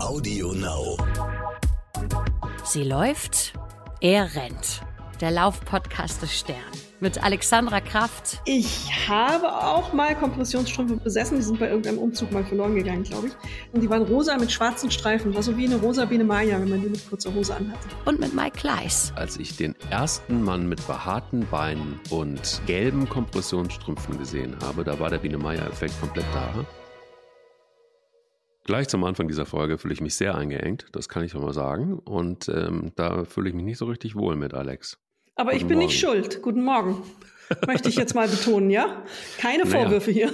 Audio Now. Sie läuft, er rennt. Der Laufpodcast des Stern mit Alexandra Kraft. Ich habe auch mal Kompressionsstrümpfe besessen. Die sind bei irgendeinem Umzug mal verloren gegangen, glaube ich. Und die waren rosa mit schwarzen Streifen. War so wie eine rosa Biene Maya, wenn man die mit kurzer Hose anhatte. Und mit Mike Kleiss. Als ich den ersten Mann mit behaarten Beinen und gelben Kompressionsstrümpfen gesehen habe, da war der Biene Maya-Effekt komplett da. Gleich zum Anfang dieser Folge fühle ich mich sehr eingeengt, das kann ich schon mal sagen. Und ähm, da fühle ich mich nicht so richtig wohl mit, Alex. Aber Guten ich bin Morgen. nicht schuld. Guten Morgen. Möchte ich jetzt mal betonen, ja? Keine Naja. Vorwürfe hier.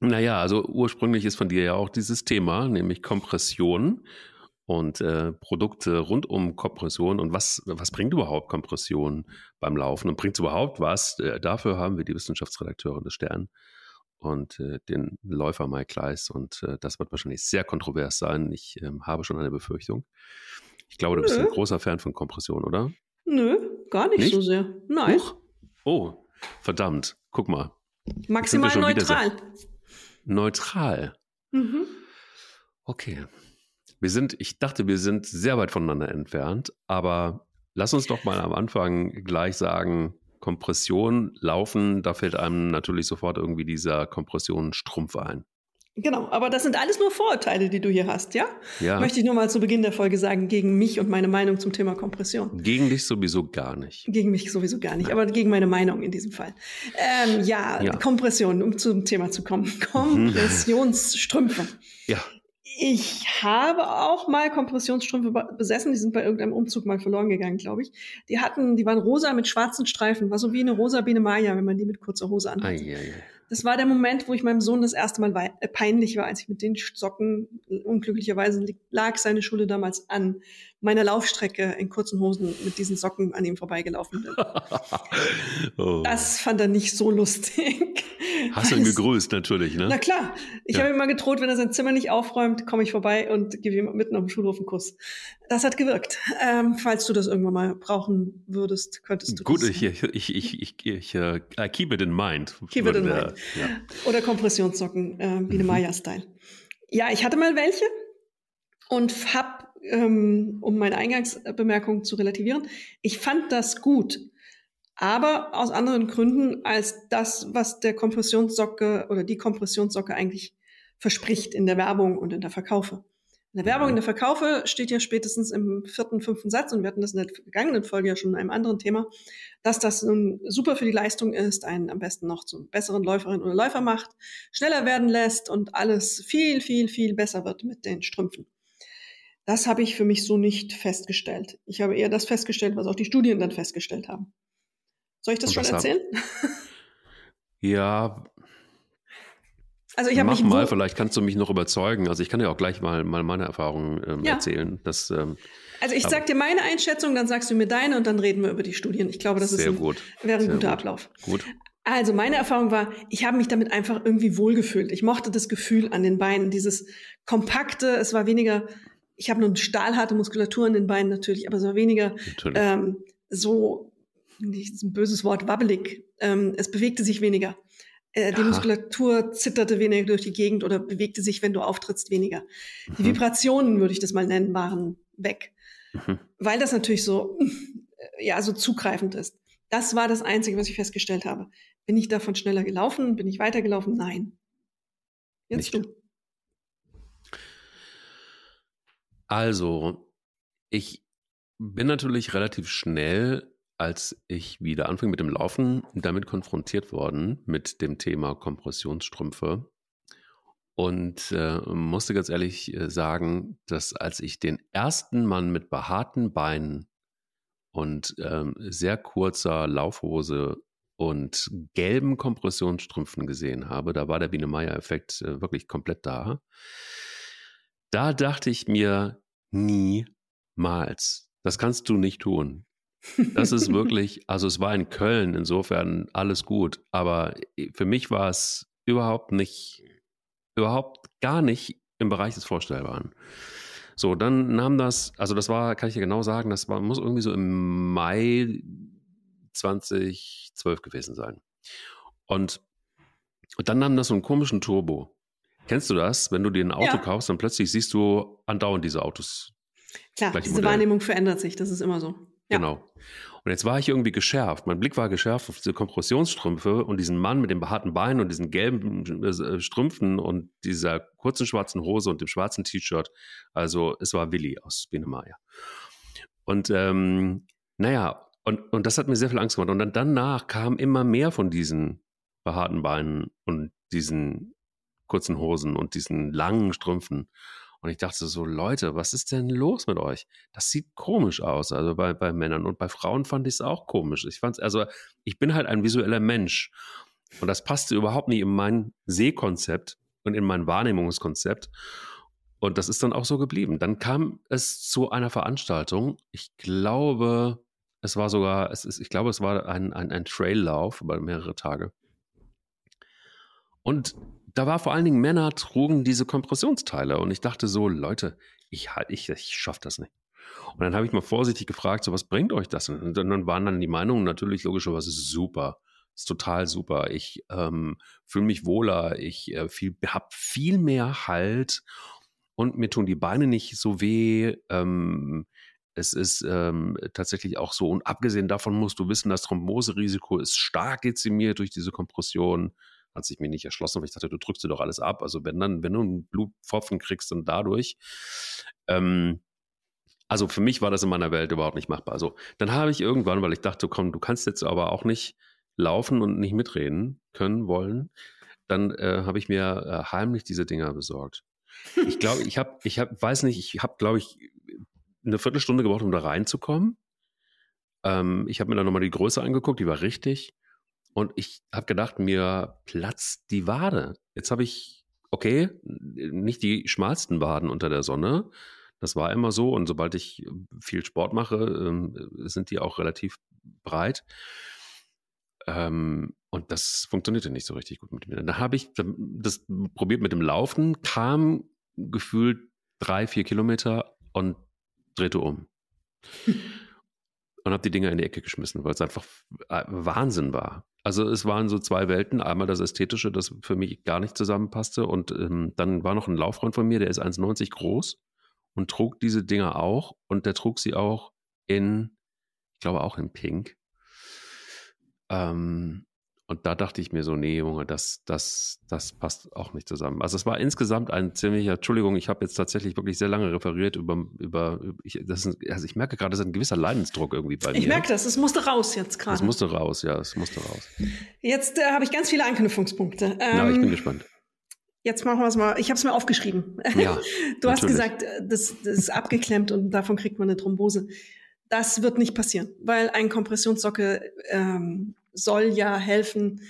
Naja, also ursprünglich ist von dir ja auch dieses Thema, nämlich Kompression und äh, Produkte rund um Kompression und was, was bringt überhaupt Kompression beim Laufen und bringt es überhaupt was? Äh, dafür haben wir die Wissenschaftsredakteurin des Stern und äh, den Läufer Mike Kleiss und äh, das wird wahrscheinlich sehr kontrovers sein. Ich ähm, habe schon eine Befürchtung. Ich glaube, du bist Nö. ein großer Fan von Kompression, oder? Nö, gar nicht, Nicht? so sehr. Nein. Huch. Oh, verdammt. Guck mal. Maximal neutral. Neutral. Mhm. Okay. Wir sind, ich dachte, wir sind sehr weit voneinander entfernt, aber lass uns doch mal am Anfang gleich sagen, Kompression, Laufen, da fällt einem natürlich sofort irgendwie dieser Kompressionsstrumpf ein. Genau, aber das sind alles nur Vorurteile, die du hier hast, ja? Ja, Möchte ich nur mal zu Beginn der Folge sagen, gegen mich und meine Meinung zum Thema Kompression. gegen dich sowieso gar nicht. Gegen mich sowieso gar nicht, aber gegen meine Meinung in diesem Fall. Ähm, ja, Ja. Kompression, um zum Thema zu kommen. Kompressionsstrümpfe. Ja, Ich habe auch mal Kompressionsstrümpfe be- besessen. Die sind bei irgendeinem Umzug mal verloren gegangen, glaube ich. Die hatten, die waren rosa mit schwarzen Streifen. War so wie eine rosa Biene Maya, wenn man die mit kurzer Hose anhat. Das war der Moment, wo ich meinem Sohn das erste Mal wei- äh, peinlich war, als ich mit den Socken, unglücklicherweise li- lag seine Schule damals an meiner Laufstrecke in kurzen Hosen mit diesen Socken an ihm vorbeigelaufen bin. oh. Das fand er nicht so lustig. Hast du ihn gegrüßt, natürlich, ne? Na klar. Ich Ja. habe ihm mal gedroht, wenn er sein Zimmer nicht aufräumt, komme ich vorbei und gebe ihm mitten auf dem Schulhof einen Kuss. Das hat gewirkt. Ähm, falls du das irgendwann mal brauchen würdest, könntest du Gut, das. ich, ich, ich, ich, ich, ich I keep it in mind. Keep it in der- mind. Ja. Oder Kompressionssocken, äh, wie eine Mhm. Maya-Style. Ja, ich hatte mal welche und hab, ähm, um meine Eingangsbemerkung zu relativieren, ich fand das gut. Aber aus anderen Gründen als das, was der Kompressionssocke oder die Kompressionssocke eigentlich verspricht in der Werbung und in der Verkaufe. In der Werbung, in der Verkaufe steht ja spätestens im vierten, fünften Satz, und wir hatten das in der vergangenen Folge ja schon in einem anderen Thema, dass das nun super für die Leistung ist, einen am besten noch zum besseren Läuferin oder Läufer macht, schneller werden lässt und alles viel, viel, viel besser wird mit den Strümpfen. Das habe ich für mich so nicht festgestellt. Ich habe eher das festgestellt, was auch die Studien dann festgestellt haben. Soll ich das schon erzählen? ja, Also ich habe Mach mal, vielleicht kannst du mich noch überzeugen. Also ich kann ja auch gleich mal, mal meine Erfahrungen ähm, Ja. erzählen. Das ähm, also ich aber- sag dir meine Einschätzung, dann sagst du mir deine und dann reden wir über die Studien. Ich glaube, das ist ein, gut. wäre ein Sehr guter gut. Ablauf. Gut. Also meine Erfahrung war, ich habe mich damit einfach irgendwie wohlgefühlt. Ich mochte das Gefühl an den Beinen, dieses kompakte. Es war weniger, ich habe nur eine stahlharte Muskulatur an den Beinen natürlich, aber es war weniger ähm, so, nicht ein böses Wort, wabbelig. Ähm, es bewegte sich weniger. Äh, die. Muskulatur zitterte weniger durch die Gegend oder bewegte sich, wenn du auftrittst, weniger. Die Mhm. Vibrationen, würde ich das mal nennen, waren weg. Mhm. Weil das natürlich so, äh, ja, so zugreifend ist. Das war das Einzige, was ich festgestellt habe. Bin ich davon schneller gelaufen? Bin ich weitergelaufen? Nein. Jetzt Nicht. du. Also, ich bin natürlich relativ schnell, als ich wieder anfing mit dem Laufen, damit konfrontiert worden mit dem Thema Kompressionsstrümpfe. Und äh, musste ganz ehrlich äh, sagen, dass als ich den ersten Mann mit behaarten Beinen und ähm, sehr kurzer Laufhose und gelben Kompressionsstrümpfen gesehen habe, da war der Biene Meier-Effekt äh, wirklich komplett da. Da dachte ich mir, niemals. Das kannst du nicht tun. Das ist wirklich, also es war in Köln, insofern alles gut. Aber für mich war es überhaupt nicht, überhaupt gar nicht im Bereich des Vorstellbaren. So, dann nahm das, also das war, kann ich dir genau sagen, das war, muss irgendwie so im Mai 2012 gewesen sein. Und, und dann nahm das so einen komischen Turbo. Kennst du das? Wenn du dir ein Auto Ja. kaufst, dann plötzlich siehst du andauernd diese Autos. Klar, diese Modell. Wahrnehmung verändert sich, das ist immer so. Ja. Genau. Und jetzt war ich irgendwie geschärft. Mein Blick war geschärft auf diese Kompressionsstrümpfe und diesen Mann mit den behaarten Beinen und diesen gelben äh, Strümpfen und dieser kurzen schwarzen Hose und dem schwarzen T-Shirt. Also es war Willi aus Binemaya. Und ähm, naja, und, und das hat mir sehr viel Angst gemacht. Und dann danach kam immer mehr von diesen behaarten Beinen und diesen kurzen Hosen und diesen langen Strümpfen. Und ich dachte so, Leute, was ist denn los mit euch? Das sieht komisch aus, also bei, bei Männern. Und bei Frauen fand ich es auch komisch. Ich fand's, also ich bin halt ein visueller Mensch. Und das passte überhaupt nicht in mein Sehkonzept und in mein Wahrnehmungskonzept. Und das ist dann auch so geblieben. Dann kam es zu einer Veranstaltung. Ich glaube, es war sogar, es ist, ich glaube, es war ein, ein, ein Traillauf über mehrere Tage. Und da war vor allen Dingen Männer trugen diese Kompressionsteile und ich dachte so, Leute, ich halt, ich, ich schaff das nicht. Und dann habe ich mal vorsichtig gefragt, so was bringt euch das? Und dann waren dann die Meinungen natürlich logischerweise super, ist total super. Ich ähm, fühle mich wohler, ich äh, viel, habe viel mehr Halt und mir tun die Beine nicht so weh. Ähm, es ist ähm, tatsächlich auch so. Und abgesehen davon musst du wissen, das Thromboserisiko ist stark dezimiert durch diese Kompression hat sich mir nicht erschlossen, weil ich dachte, du drückst dir doch alles ab. Also wenn dann, wenn du einen Blutpfropfen kriegst, dann dadurch. Ähm, also für mich war das in meiner Welt überhaupt nicht machbar. Also dann habe ich irgendwann, weil ich dachte, komm, du kannst jetzt aber auch nicht laufen und nicht mitreden können wollen, dann äh, habe ich mir äh, heimlich diese Dinger besorgt. Ich glaube, ich habe, ich habe, weiß nicht, ich habe, glaube ich, eine Viertelstunde gebraucht, um da reinzukommen. Ähm, ich habe mir dann nochmal die Größe angeguckt, die war richtig. Und ich habe gedacht, mir platzt die Wade. Jetzt habe ich, okay, nicht die schmalsten Waden unter der Sonne. Das war immer so. Und sobald ich viel Sport mache, ähm, sind die auch relativ breit. Ähm, und das funktionierte nicht so richtig gut mit mir. Dann habe ich das probiert mit dem Laufen, kam gefühlt drei, vier Kilometer und drehte um. und habe die Dinger in die Ecke geschmissen, weil es einfach äh, Wahnsinn war. Also es waren so zwei Welten. Einmal das Ästhetische, das für mich gar nicht zusammenpasste. Und ähm, dann war noch ein Lauffreund von mir, der ist 1,90 groß und trug diese Dinger auch. Und der trug sie auch in, ich glaube auch in Pink. Ähm, und da dachte ich mir so, nee, Junge, das, das, das passt auch nicht zusammen. Also es war insgesamt ein ziemlicher, Entschuldigung, ich habe jetzt tatsächlich wirklich sehr lange referiert über, über ich, das ist, also ich merke gerade, das ist ein gewisser Leidensdruck irgendwie bei mir. Ich merke das, es musste raus jetzt gerade. Es musste raus, ja, es musste raus. Jetzt äh, habe ich ganz viele Anknüpfungspunkte. Ähm, ja, ich bin Ähm, gespannt. Jetzt machen wir es mal. Ich habe es mir aufgeschrieben. Ja, du hast natürlich. gesagt, äh, das, das ist abgeklemmt und davon kriegt man eine Thrombose. Das wird nicht passieren, weil ein Kompressionssockel ähm, soll ja helfen,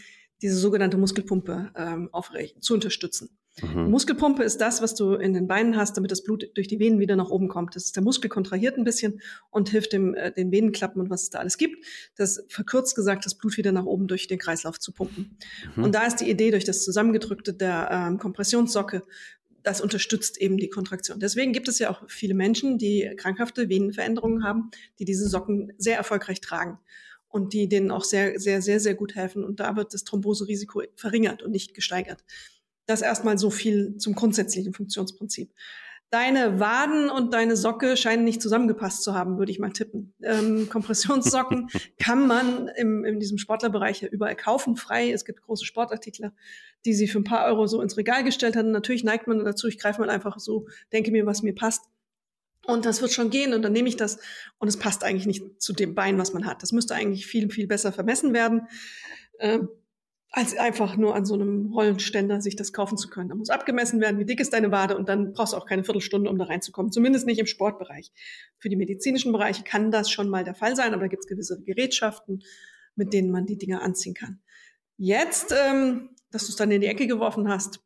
diese sogenannte Muskelpumpe ähm, aufrecht zu unterstützen. Mhm. Muskelpumpe ist das, was du in den Beinen hast, damit das Blut durch die Venen wieder nach oben kommt. Das ist der Muskel kontrahiert ein bisschen und hilft dem äh, den Venenklappen und was es da alles gibt. Das verkürzt gesagt, das Blut wieder nach oben durch den Kreislauf zu pumpen. Mhm. Und da ist die Idee durch das zusammengedrückte der ähm, Kompressionssocke, das unterstützt eben die Kontraktion. Deswegen gibt es ja auch viele Menschen, die krankhafte Venenveränderungen haben, die diese Socken sehr erfolgreich tragen und die denen auch sehr, sehr, sehr, sehr gut helfen. Und da wird das Thromboserisiko verringert und nicht gesteigert. Das erstmal so viel zum grundsätzlichen Funktionsprinzip. Deine Waden und deine Socke scheinen nicht zusammengepasst zu haben, würde ich mal tippen. Ähm, Kompressionssocken kann man im, in diesem Sportlerbereich ja überall kaufen, frei. Es gibt große Sportartikler, die sie für ein paar Euro so ins Regal gestellt haben. Natürlich neigt man dazu, ich greife mal einfach so, denke mir, was mir passt. Und das wird schon gehen und dann nehme ich das und es passt eigentlich nicht zu dem Bein, was man hat. Das müsste eigentlich viel, viel besser vermessen werden, äh, als einfach nur an so einem Rollenständer sich das kaufen zu können. Da muss abgemessen werden, wie dick ist deine Wade und dann brauchst du auch keine Viertelstunde, um da reinzukommen. Zumindest nicht im Sportbereich. Für die medizinischen Bereiche kann das schon mal der Fall sein, aber da gibt es gewisse Gerätschaften, mit denen man die Dinge anziehen kann. Jetzt, ähm, dass du es dann in die Ecke geworfen hast,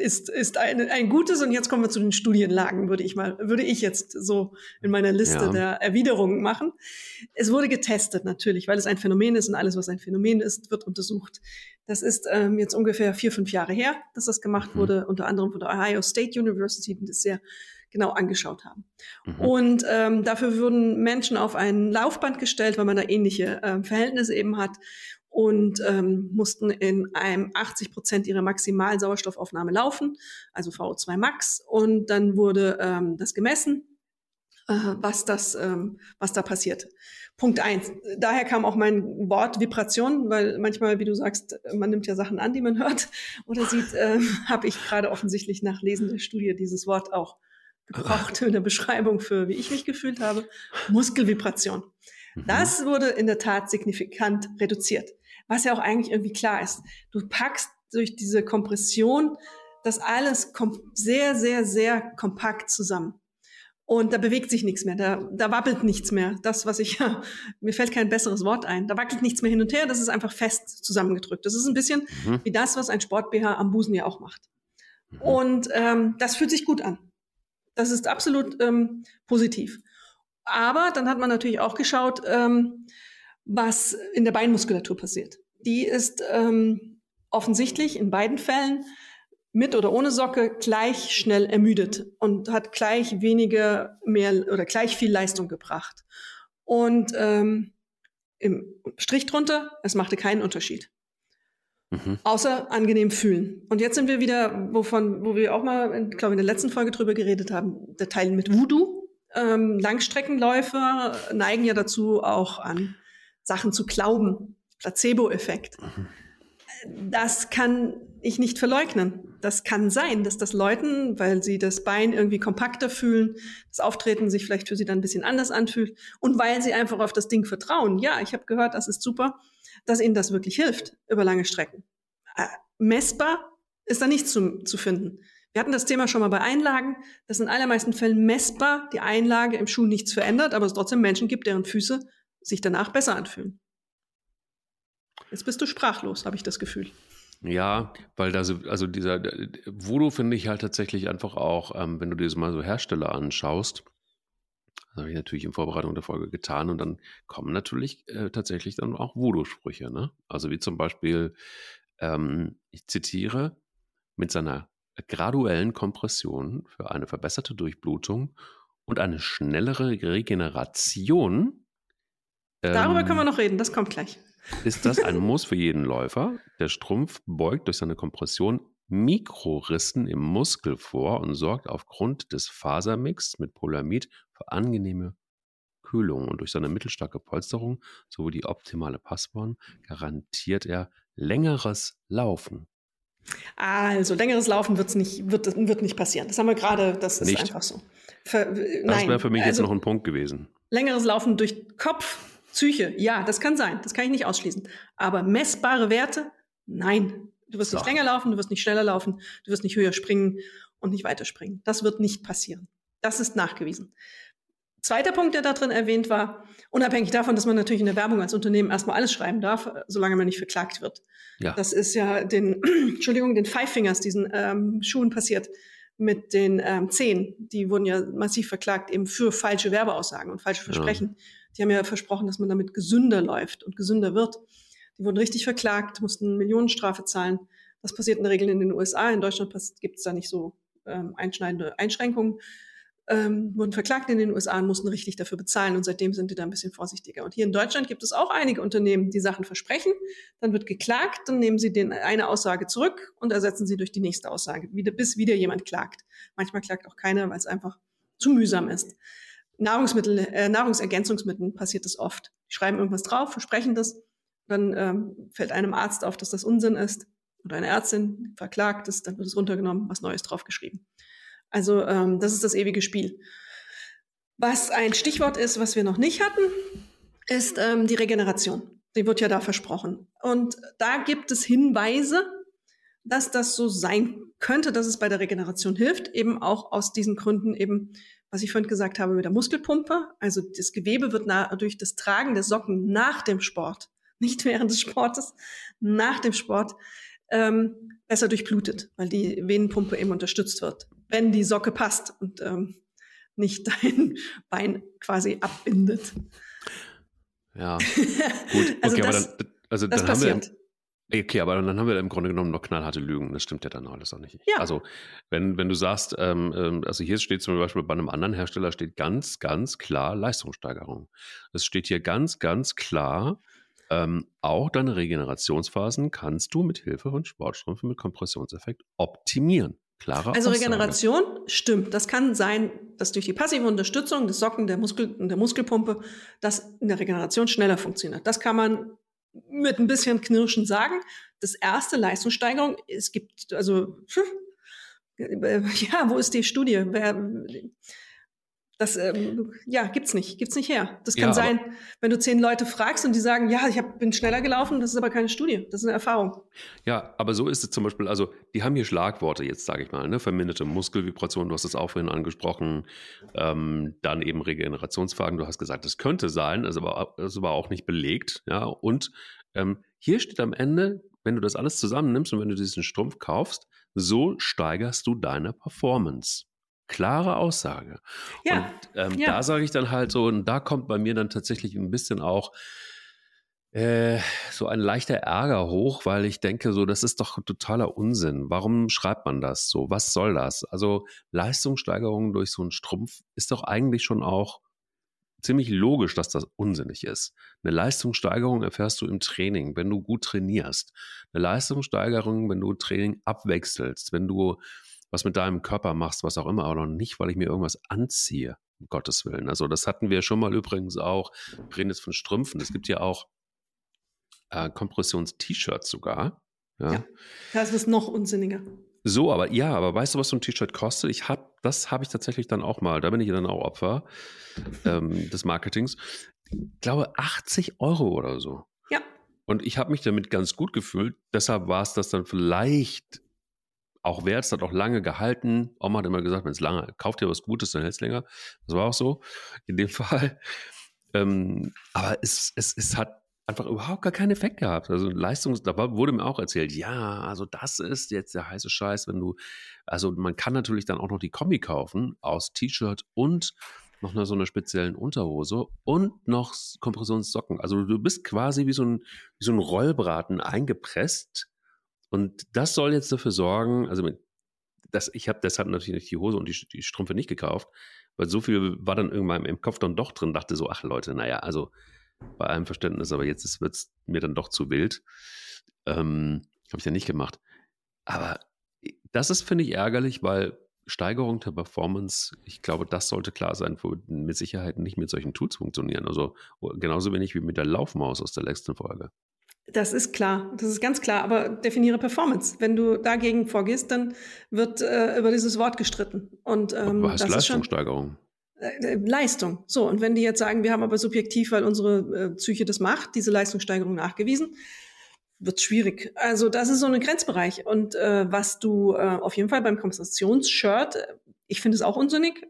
ist, ist ein, ein gutes, und jetzt kommen wir zu den Studienlagen, würde ich mal, würde ich jetzt so in meiner Liste Ja. der Erwiderungen machen. Es wurde getestet natürlich, weil es ein Phänomen ist und alles, was ein Phänomen ist, wird untersucht. Das ist ähm, jetzt ungefähr vier, fünf Jahre her, dass das gemacht Mhm. wurde, unter anderem von der Ohio State University, die das sehr genau angeschaut haben. Mhm. Und ähm, dafür wurden Menschen auf ein Laufband gestellt, weil man da ähnliche ähm, Verhältnisse eben hat. Und ähm, mussten in einem 80 Prozent ihrer maximalen Sauerstoffaufnahme laufen, also VO2 Max. Und dann wurde ähm, das gemessen, äh, was das, ähm, was da passiert. Punkt eins. Daher kam auch mein Wort Vibration, weil manchmal, wie du sagst, man nimmt ja Sachen an, die man hört oder sieht. Äh, Habe ich gerade offensichtlich nach Lesen der Studie dieses Wort auch gebraucht in der Beschreibung für, wie ich mich gefühlt habe. Muskelvibration. Mhm. Das wurde in der Tat signifikant reduziert was ja auch eigentlich irgendwie klar ist. Du packst durch diese Kompression das alles sehr, sehr, sehr kompakt zusammen. Und da bewegt sich nichts mehr, da, da wabbelt nichts mehr. Das, was ich, ja, mir fällt kein besseres Wort ein. Da wackelt nichts mehr hin und her, das ist einfach fest zusammengedrückt. Das ist ein bisschen mhm. wie das, was ein Sport-BH am Busen ja auch macht. Mhm. Und ähm, das fühlt sich gut an. Das ist absolut ähm, positiv. Aber dann hat man natürlich auch geschaut, ähm, was in der Beinmuskulatur passiert. Die ist ähm, offensichtlich in beiden Fällen mit oder ohne Socke gleich schnell ermüdet und hat gleich weniger mehr oder gleich viel Leistung gebracht. Und ähm, im Strich drunter, es machte keinen Unterschied. Mhm. Außer angenehm fühlen. Und jetzt sind wir wieder, wovon, wo wir auch mal, glaube in der letzten Folge drüber geredet haben, der Teil mit Voodoo. Ähm, Langstreckenläufer neigen ja dazu, auch an Sachen zu glauben. Placebo-Effekt. Mhm. Das kann ich nicht verleugnen. Das kann sein, dass das Leuten, weil sie das Bein irgendwie kompakter fühlen, das Auftreten sich vielleicht für sie dann ein bisschen anders anfühlt und weil sie einfach auf das Ding vertrauen. Ja, ich habe gehört, das ist super, dass ihnen das wirklich hilft über lange Strecken. Äh, messbar ist da nichts zu, zu finden. Wir hatten das Thema schon mal bei Einlagen, dass in allermeisten Fällen messbar die Einlage im Schuh nichts verändert, aber es trotzdem Menschen gibt, deren Füße sich danach besser anfühlen. Jetzt bist du sprachlos, habe ich das Gefühl. Ja, weil da so, also dieser Voodoo finde ich halt tatsächlich einfach auch, ähm, wenn du dir das mal so Hersteller anschaust, das habe ich natürlich in Vorbereitung der Folge getan und dann kommen natürlich äh, tatsächlich dann auch Voodoo-Sprüche, ne? Also wie zum Beispiel, ähm, ich zitiere, mit seiner graduellen Kompression für eine verbesserte Durchblutung und eine schnellere Regeneration. Darüber ähm, können wir noch reden, das kommt gleich ist das ein Muss für jeden Läufer. Der Strumpf beugt durch seine Kompression Mikrorissen im Muskel vor und sorgt aufgrund des Fasermix mit Polamid für angenehme Kühlung. Und durch seine mittelstarke Polsterung sowie die optimale Passform garantiert er längeres Laufen. Also längeres Laufen wird's nicht, wird, wird nicht passieren. Das haben wir gerade, das ist nicht. einfach so. Für, das wäre für mich also, jetzt noch ein Punkt gewesen. Längeres Laufen durch Kopf Psyche, ja, das kann sein. Das kann ich nicht ausschließen. Aber messbare Werte? Nein. Du wirst so. nicht länger laufen, du wirst nicht schneller laufen, du wirst nicht höher springen und nicht weiter springen. Das wird nicht passieren. Das ist nachgewiesen. Zweiter Punkt, der da drin erwähnt war, unabhängig davon, dass man natürlich in der Werbung als Unternehmen erstmal alles schreiben darf, solange man nicht verklagt wird. Ja. Das ist ja den, Entschuldigung, den Five Fingers, diesen ähm, Schuhen passiert mit den ähm, Zehen. Die wurden ja massiv verklagt eben für falsche Werbeaussagen und falsche Versprechen. Ja. Die haben ja versprochen, dass man damit gesünder läuft und gesünder wird. Die wurden richtig verklagt, mussten Millionenstrafe zahlen. Das passiert in der Regel in den USA. In Deutschland gibt es da nicht so ähm, einschneidende Einschränkungen. Ähm, wurden verklagt in den USA und mussten richtig dafür bezahlen. Und seitdem sind die da ein bisschen vorsichtiger. Und hier in Deutschland gibt es auch einige Unternehmen, die Sachen versprechen. Dann wird geklagt, dann nehmen sie den, eine Aussage zurück und ersetzen sie durch die nächste Aussage, wieder, bis wieder jemand klagt. Manchmal klagt auch keiner, weil es einfach zu mühsam ist. Nahrungsmittel, äh, Nahrungsergänzungsmitteln passiert das oft. Die schreiben irgendwas drauf, versprechen das, dann ähm, fällt einem Arzt auf, dass das Unsinn ist oder eine Ärztin verklagt ist, dann wird es runtergenommen, was Neues draufgeschrieben. Also ähm, das ist das ewige Spiel. Was ein Stichwort ist, was wir noch nicht hatten, ist ähm, die Regeneration. Die wird ja da versprochen. Und da gibt es Hinweise, dass das so sein könnte, dass es bei der Regeneration hilft, eben auch aus diesen Gründen eben, was ich vorhin gesagt habe mit der Muskelpumpe. Also das Gewebe wird durch das Tragen der Socken nach dem Sport, nicht während des Sportes, nach dem Sport ähm, besser durchblutet, weil die Venenpumpe eben unterstützt wird, wenn die Socke passt und ähm, nicht dein Bein quasi abbindet. Ja, gut. also okay, das, aber dann, also das dann passiert. haben wir Okay, aber dann haben wir im Grunde genommen noch knallharte Lügen. Das stimmt ja dann alles auch nicht. Ja. Also, wenn, wenn du sagst, ähm, ähm, also hier steht zum Beispiel bei einem anderen Hersteller steht ganz, ganz klar Leistungssteigerung. Es steht hier ganz, ganz klar ähm, auch deine Regenerationsphasen kannst du mit Hilfe von Sportstrümpfen mit Kompressionseffekt optimieren. Klare also Aussage. Regeneration stimmt. Das kann sein, dass durch die passive Unterstützung des Socken der, Muskel, der Muskelpumpe das in der Regeneration schneller funktioniert. Das kann man mit ein bisschen Knirschen sagen. Das erste Leistungssteigerung, es gibt also ja, wo ist die Studie? Wer, das ähm, ja, gibt's nicht, gibt's nicht her. Das kann ja, sein, wenn du zehn Leute fragst und die sagen, ja, ich hab, bin schneller gelaufen, das ist aber keine Studie, das ist eine Erfahrung. Ja, aber so ist es zum Beispiel, also die haben hier Schlagworte jetzt, sage ich mal, ne? verminderte Muskelvibration, du hast es auch vorhin angesprochen, ähm, dann eben Regenerationsfragen, du hast gesagt, das könnte sein, ist aber, ist aber auch nicht belegt, ja, und ähm, hier steht am Ende, wenn du das alles zusammennimmst und wenn du diesen Strumpf kaufst, so steigerst du deine Performance. Klare Aussage. Ja, und ähm, ja. da sage ich dann halt so, und da kommt bei mir dann tatsächlich ein bisschen auch äh, so ein leichter Ärger hoch, weil ich denke, so, das ist doch totaler Unsinn. Warum schreibt man das so? Was soll das? Also Leistungssteigerung durch so einen Strumpf ist doch eigentlich schon auch ziemlich logisch, dass das unsinnig ist. Eine Leistungssteigerung erfährst du im Training, wenn du gut trainierst. Eine Leistungssteigerung, wenn du Training abwechselst, wenn du was mit deinem Körper machst, was auch immer, aber noch nicht, weil ich mir irgendwas anziehe, um Gottes Willen. Also das hatten wir schon mal übrigens auch, wir reden jetzt von Strümpfen, es gibt ja auch äh, Kompressions-T-Shirts sogar. Ja. ja, das ist noch unsinniger. So, aber ja, aber weißt du, was so ein T-Shirt kostet? Ich hab, das habe ich tatsächlich dann auch mal, da bin ich dann auch Opfer ähm, des Marketings. Ich glaube 80 Euro oder so. Ja. Und ich habe mich damit ganz gut gefühlt. Deshalb war es das dann vielleicht auch wert, es hat auch lange gehalten. Oma hat immer gesagt, wenn es lange, kauft dir was Gutes, dann hält es länger. Das war auch so in dem Fall. Ähm, aber es, es, es hat einfach überhaupt gar keinen Effekt gehabt. Also Leistungs, da wurde mir auch erzählt, ja, also das ist jetzt der heiße Scheiß, wenn du, also man kann natürlich dann auch noch die Kombi kaufen aus T-Shirt und noch eine, so einer speziellen Unterhose und noch Kompressionssocken. Also du bist quasi wie so ein, wie so ein Rollbraten eingepresst und das soll jetzt dafür sorgen, also das, ich habe deshalb natürlich die Hose und die, die Strümpfe nicht gekauft, weil so viel war dann irgendwann im Kopf dann doch drin, dachte so, ach Leute, naja, also bei allem Verständnis, aber jetzt wird es mir dann doch zu wild. Ähm, habe ich ja nicht gemacht. Aber das ist, finde ich, ärgerlich, weil Steigerung der Performance, ich glaube, das sollte klar sein, mit Sicherheit nicht mit solchen Tools funktionieren. Also genauso wenig wie mit der Laufmaus aus der letzten Folge. Das ist klar, das ist ganz klar, aber definiere Performance. Wenn du dagegen vorgehst, dann wird äh, über dieses Wort gestritten. Und, ähm, Was heißt Leistungssteigerung? Äh, Leistung. So, und wenn die jetzt sagen, wir haben aber subjektiv, weil unsere äh, Psyche das macht, diese Leistungssteigerung nachgewiesen, wird schwierig. Also das ist so ein Grenzbereich. Und äh, was du äh, auf jeden Fall beim Kompensationsshirt, äh, ich finde es auch unsinnig,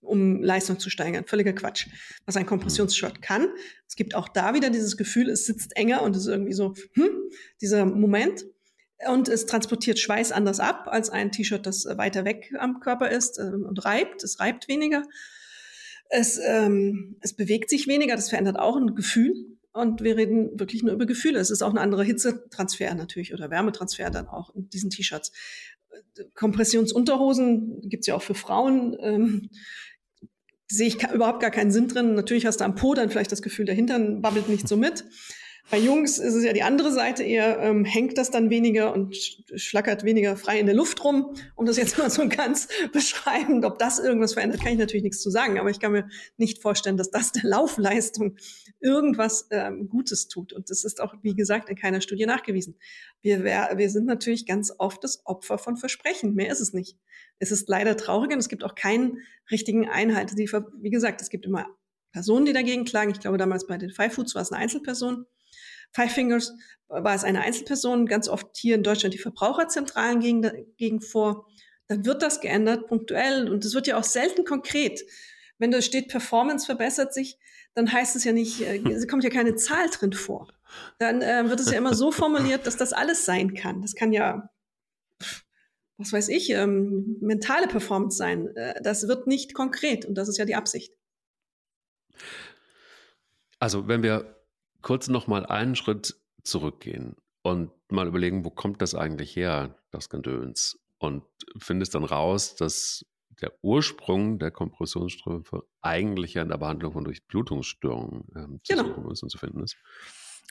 um Leistung zu steigern. Völliger Quatsch. Was ein Kompressionsshirt kann. Es gibt auch da wieder dieses Gefühl, es sitzt enger und es ist irgendwie so, hm, dieser Moment. Und es transportiert Schweiß anders ab als ein T-Shirt, das weiter weg am Körper ist äh, und reibt. Es reibt weniger. Es, ähm, es bewegt sich weniger. Das verändert auch ein Gefühl. Und wir reden wirklich nur über Gefühle. Es ist auch ein anderer Hitzetransfer natürlich oder Wärmetransfer dann auch in diesen T-Shirts. Kompressionsunterhosen gibt's ja auch für Frauen. Ähm, sehe ich überhaupt gar keinen Sinn drin. Natürlich hast du am Po dann vielleicht das Gefühl, der Hintern babbelt nicht so mit. Bei Jungs ist es ja die andere Seite eher, ähm, hängt das dann weniger und schlackert weniger frei in der Luft rum. Um das jetzt mal so ganz beschreiben, ob das irgendwas verändert, kann ich natürlich nichts zu sagen. Aber ich kann mir nicht vorstellen, dass das der Laufleistung irgendwas ähm, Gutes tut. Und das ist auch, wie gesagt, in keiner Studie nachgewiesen. Wir, wir sind natürlich ganz oft das Opfer von Versprechen. Mehr ist es nicht. Es ist leider traurig und es gibt auch keinen richtigen Einhalt. Wie gesagt, es gibt immer Personen, die dagegen klagen. Ich glaube, damals bei den Five Foods war es eine Einzelperson. Five Fingers war es eine Einzelperson, ganz oft hier in Deutschland die Verbraucherzentralen gegen, dagegen vor. Dann wird das geändert, punktuell. Und es wird ja auch selten konkret. Wenn da steht, Performance verbessert sich, dann heißt es ja nicht, äh, es kommt ja keine Zahl drin vor. Dann äh, wird es ja immer so formuliert, dass das alles sein kann. Das kann ja, was weiß ich, ähm, mentale Performance sein. Äh, das wird nicht konkret und das ist ja die Absicht. Also wenn wir kurz noch mal einen Schritt zurückgehen und mal überlegen, wo kommt das eigentlich her, das Gedöns? Und findest dann raus, dass der Ursprung der Kompressionsstrümpfe eigentlich ja in der Behandlung von Durchblutungsstörungen ähm, zu, genau. zu finden ist.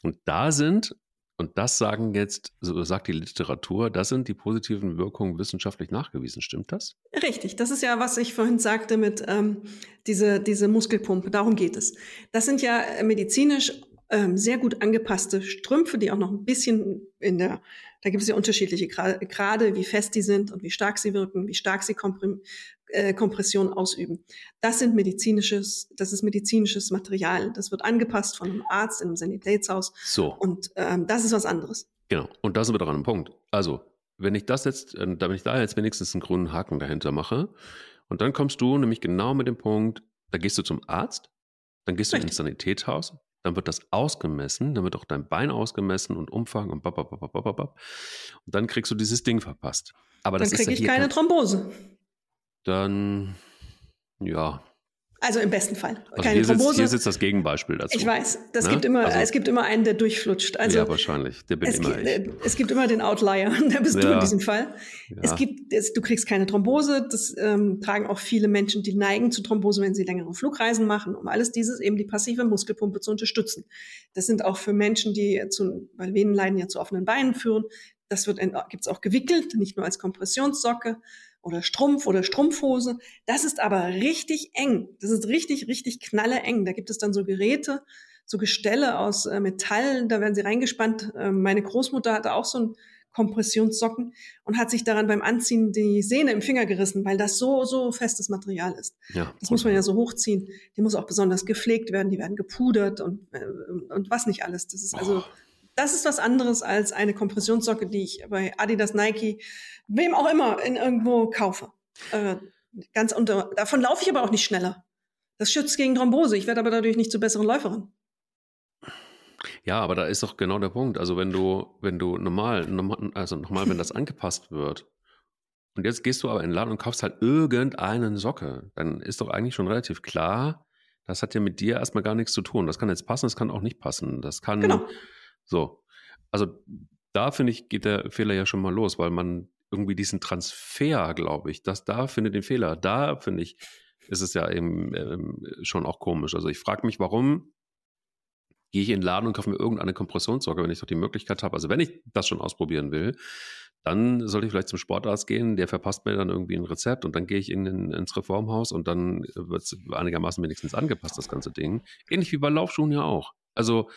Und da sind, und das sagen jetzt, so sagt die Literatur, das sind die positiven Wirkungen wissenschaftlich nachgewiesen. Stimmt das? Richtig, das ist ja, was ich vorhin sagte mit ähm, diese, diese Muskelpumpe. Darum geht es. Das sind ja medizinisch ähm, sehr gut angepasste Strümpfe, die auch noch ein bisschen in der, da gibt es ja unterschiedliche Grade, wie fest die sind und wie stark sie wirken, wie stark sie Komprim äh, Kompression ausüben. Das sind medizinisches, das ist medizinisches Material. Das wird angepasst von einem Arzt in einem Sanitätshaus. So. Und ähm, das ist was anderes. Genau. Und da sind wir doch an einem Punkt. Also, wenn ich das jetzt, äh, damit ich da jetzt wenigstens einen grünen Haken dahinter mache, und dann kommst du nämlich genau mit dem Punkt, da gehst du zum Arzt, dann gehst du Richtig. ins Sanitätshaus, dann wird das ausgemessen, dann wird auch dein Bein ausgemessen und Umfang und babababababab. Und dann kriegst du dieses Ding verpasst. Aber dann kriege ja ich keine Thrombose. Dann, ja, also im besten Fall. Also Keine hier, Thrombose. Sitzt, hier sitzt das Gegenbeispiel dazu. Ich weiß, das ne? gibt immer, also, es gibt immer einen, der durchflutscht. Also, ja, wahrscheinlich. Der bin es immer gibt, ich. Es gibt immer den Outlier, der bist ja. du in diesem Fall. Ja. Es gibt, es, du kriegst keine Thrombose. Das ähm, tragen auch viele Menschen, die neigen zu Thrombose, wenn sie längere Flugreisen machen, um alles dieses eben die passive Muskelpumpe zu unterstützen. Das sind auch für Menschen, die zu, weil Venenleiden ja zu offenen Beinen führen. Das wird gibt es auch gewickelt, nicht nur als Kompressionssocke oder Strumpf oder Strumpfhose. Das ist aber richtig eng. Das ist richtig, richtig knalle eng. Da gibt es dann so Geräte, so Gestelle aus äh, Metall, da werden sie reingespannt. Ähm, meine Großmutter hatte auch so ein Kompressionssocken und hat sich daran beim Anziehen die Sehne im Finger gerissen, weil das so, so festes Material ist. Ja, das muss man ja so hochziehen. Die muss auch besonders gepflegt werden, die werden gepudert und, äh, und was nicht alles. Das ist also, das ist was anderes als eine Kompressionssocke, die ich bei Adidas, Nike, wem auch immer in irgendwo kaufe. Äh, ganz unter, davon laufe ich aber auch nicht schneller. Das schützt gegen Thrombose. Ich werde aber dadurch nicht zur besseren Läuferin. Ja, aber da ist doch genau der Punkt. Also wenn du, wenn du normal, normal also nochmal, wenn das angepasst wird, und jetzt gehst du aber in den Laden und kaufst halt irgendeinen Socke, dann ist doch eigentlich schon relativ klar, das hat ja mit dir erstmal gar nichts zu tun. Das kann jetzt passen, das kann auch nicht passen. Das kann genau. So. Also da finde ich, geht der Fehler ja schon mal los, weil man irgendwie diesen Transfer, glaube ich, dass da findet den Fehler. Da finde ich, ist es ja eben ähm, schon auch komisch. Also ich frage mich, warum gehe ich in den Laden und kaufe mir irgendeine Kompressionssorge, wenn ich doch die Möglichkeit habe. Also wenn ich das schon ausprobieren will, dann sollte ich vielleicht zum Sportarzt gehen, der verpasst mir dann irgendwie ein Rezept und dann gehe ich in, in, ins Reformhaus und dann wird es einigermaßen wenigstens angepasst, das ganze Ding. Ähnlich wie bei Laufschuhen ja auch. Also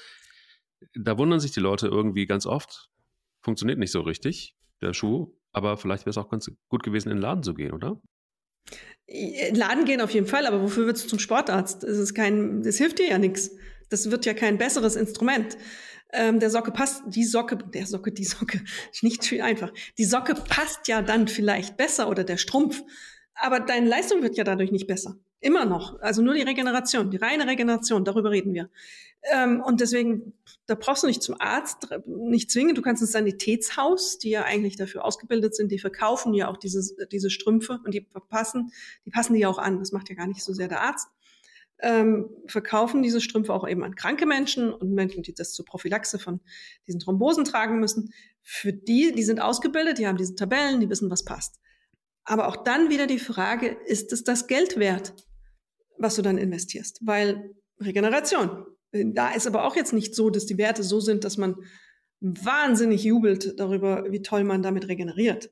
da wundern sich die Leute irgendwie ganz oft. Funktioniert nicht so richtig, der Schuh. Aber vielleicht wäre es auch ganz gut gewesen, in den Laden zu gehen, oder? In Laden gehen auf jeden Fall, aber wofür willst du zum Sportarzt? Das, ist kein, das hilft dir ja nichts. Das wird ja kein besseres Instrument. Ähm, der Socke passt, die Socke, der Socke, die Socke, nicht viel einfach. Die Socke passt ja dann vielleicht besser oder der Strumpf, aber deine Leistung wird ja dadurch nicht besser. Immer noch. Also nur die Regeneration, die reine Regeneration, darüber reden wir. Ähm, und deswegen, da brauchst du nicht zum Arzt, nicht zwingen. Du kannst ins Sanitätshaus, die ja eigentlich dafür ausgebildet sind, die verkaufen ja auch diese, diese Strümpfe und die passen, die passen die ja auch an. Das macht ja gar nicht so sehr der Arzt. Ähm, verkaufen diese Strümpfe auch eben an kranke Menschen und Menschen, die das zur Prophylaxe von diesen Thrombosen tragen müssen. Für die, die sind ausgebildet, die haben diese Tabellen, die wissen, was passt. Aber auch dann wieder die Frage, ist es das Geld wert, was du dann investierst? Weil Regeneration, da ist aber auch jetzt nicht so, dass die Werte so sind, dass man wahnsinnig jubelt darüber, wie toll man damit regeneriert.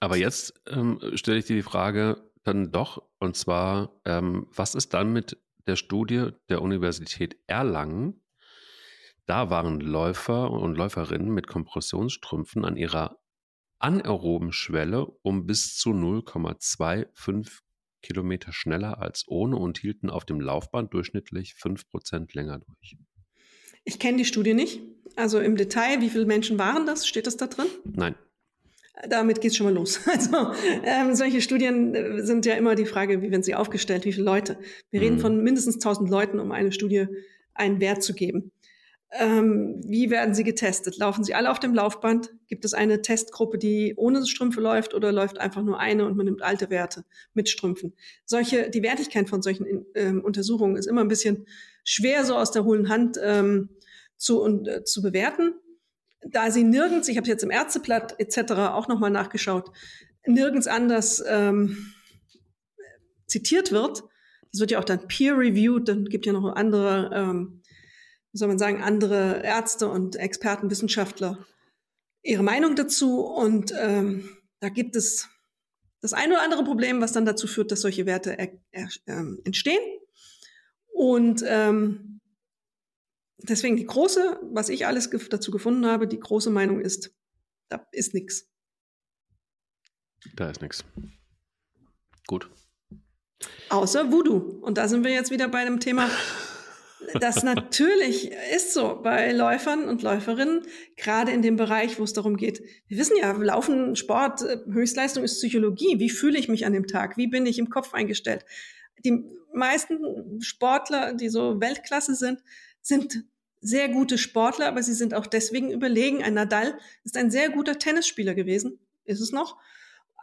Aber jetzt ähm, stelle ich dir die Frage dann doch, und zwar, ähm, was ist dann mit der Studie der Universität Erlangen? Da waren Läufer und Läuferinnen mit Kompressionsstrümpfen an ihrer anaeroben Schwelle um bis zu 0,25 Kilometer schneller als ohne und hielten auf dem Laufband durchschnittlich 5% länger durch. Ich kenne die Studie nicht. Also im Detail, wie viele Menschen waren das? Steht das da drin? Nein. Damit geht es schon mal los. Also ähm, solche Studien äh, sind ja immer die Frage, wie werden sie aufgestellt, wie viele Leute. Wir reden mhm. von mindestens 1000 Leuten, um eine Studie einen Wert zu geben. Ähm, wie werden sie getestet? Laufen sie alle auf dem Laufband? Gibt es eine Testgruppe, die ohne Strümpfe läuft oder läuft einfach nur eine und man nimmt alte Werte mit Strümpfen? Solche, die Wertigkeit von solchen ähm, Untersuchungen ist immer ein bisschen schwer so aus der hohlen Hand ähm, zu, und, äh, zu bewerten. Da sie nirgends, ich habe jetzt im Ärzteblatt etc. auch nochmal nachgeschaut, nirgends anders ähm, zitiert wird. Das wird ja auch dann peer-reviewed, dann gibt ja noch andere ähm, soll man sagen, andere Ärzte und Experten, Wissenschaftler ihre Meinung dazu. Und ähm, da gibt es das ein oder andere Problem, was dann dazu führt, dass solche Werte er, er, äh, entstehen. Und ähm, deswegen die große, was ich alles gef dazu gefunden habe, die große Meinung ist, da ist nichts. Da ist nichts. Gut. Außer Voodoo. Und da sind wir jetzt wieder bei dem Thema, das natürlich ist so bei Läufern und Läuferinnen, gerade in dem Bereich, wo es darum geht. Wir wissen ja, Laufen, Sport, äh, Höchstleistung ist Psychologie. Wie fühle ich mich an dem Tag? Wie bin ich im Kopf eingestellt? Die meisten Sportler, die so Weltklasse sind, sind sehr gute Sportler, aber sie sind auch deswegen überlegen. Ein Nadal ist ein sehr guter Tennisspieler gewesen, ist es noch.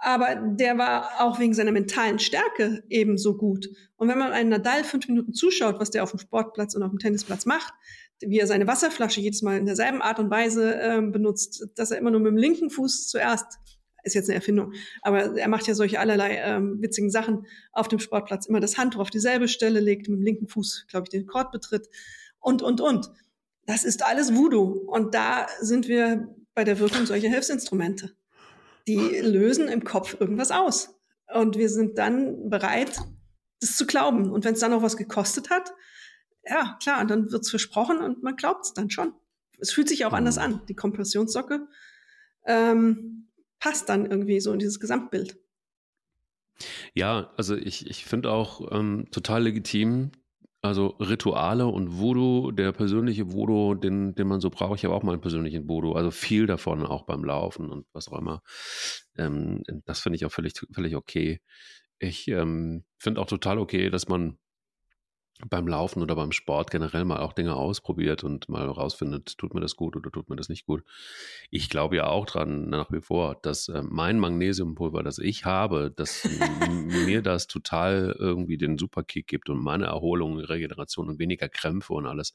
Aber der war auch wegen seiner mentalen Stärke ebenso gut. Und wenn man einen Nadal fünf Minuten zuschaut, was der auf dem Sportplatz und auf dem Tennisplatz macht, wie er seine Wasserflasche jedes Mal in derselben Art und Weise äh, benutzt, dass er immer nur mit dem linken Fuß zuerst, ist jetzt eine Erfindung, aber er macht ja solche allerlei ähm, witzigen Sachen auf dem Sportplatz, immer das Handtuch auf dieselbe Stelle legt, mit dem linken Fuß, glaube ich, den Kord betritt und, und, und. Das ist alles Voodoo. Und da sind wir bei der Wirkung solcher Hilfsinstrumente die lösen im Kopf irgendwas aus. Und wir sind dann bereit, das zu glauben. Und wenn es dann noch was gekostet hat, ja, klar, dann wird es versprochen und man glaubt es dann schon. Es fühlt sich auch anders an. Die Kompressionssocke ähm, passt dann irgendwie so in dieses Gesamtbild. Ja, also ich, ich finde auch ähm, total legitim, also Rituale und Voodoo, der persönliche Voodoo, den, den man so braucht. Ich habe auch mal einen persönlichen Voodoo, also viel davon auch beim Laufen und was auch immer. Ähm, das finde ich auch völlig, völlig okay. Ich ähm, finde auch total okay, dass man beim Laufen oder beim Sport generell mal auch Dinge ausprobiert und mal rausfindet, tut mir das gut oder tut mir das nicht gut. Ich glaube ja auch dran, nach wie vor, dass äh, mein Magnesiumpulver, das ich habe, dass mir das total irgendwie den Superkick gibt und meine Erholung, Regeneration und weniger Krämpfe und alles.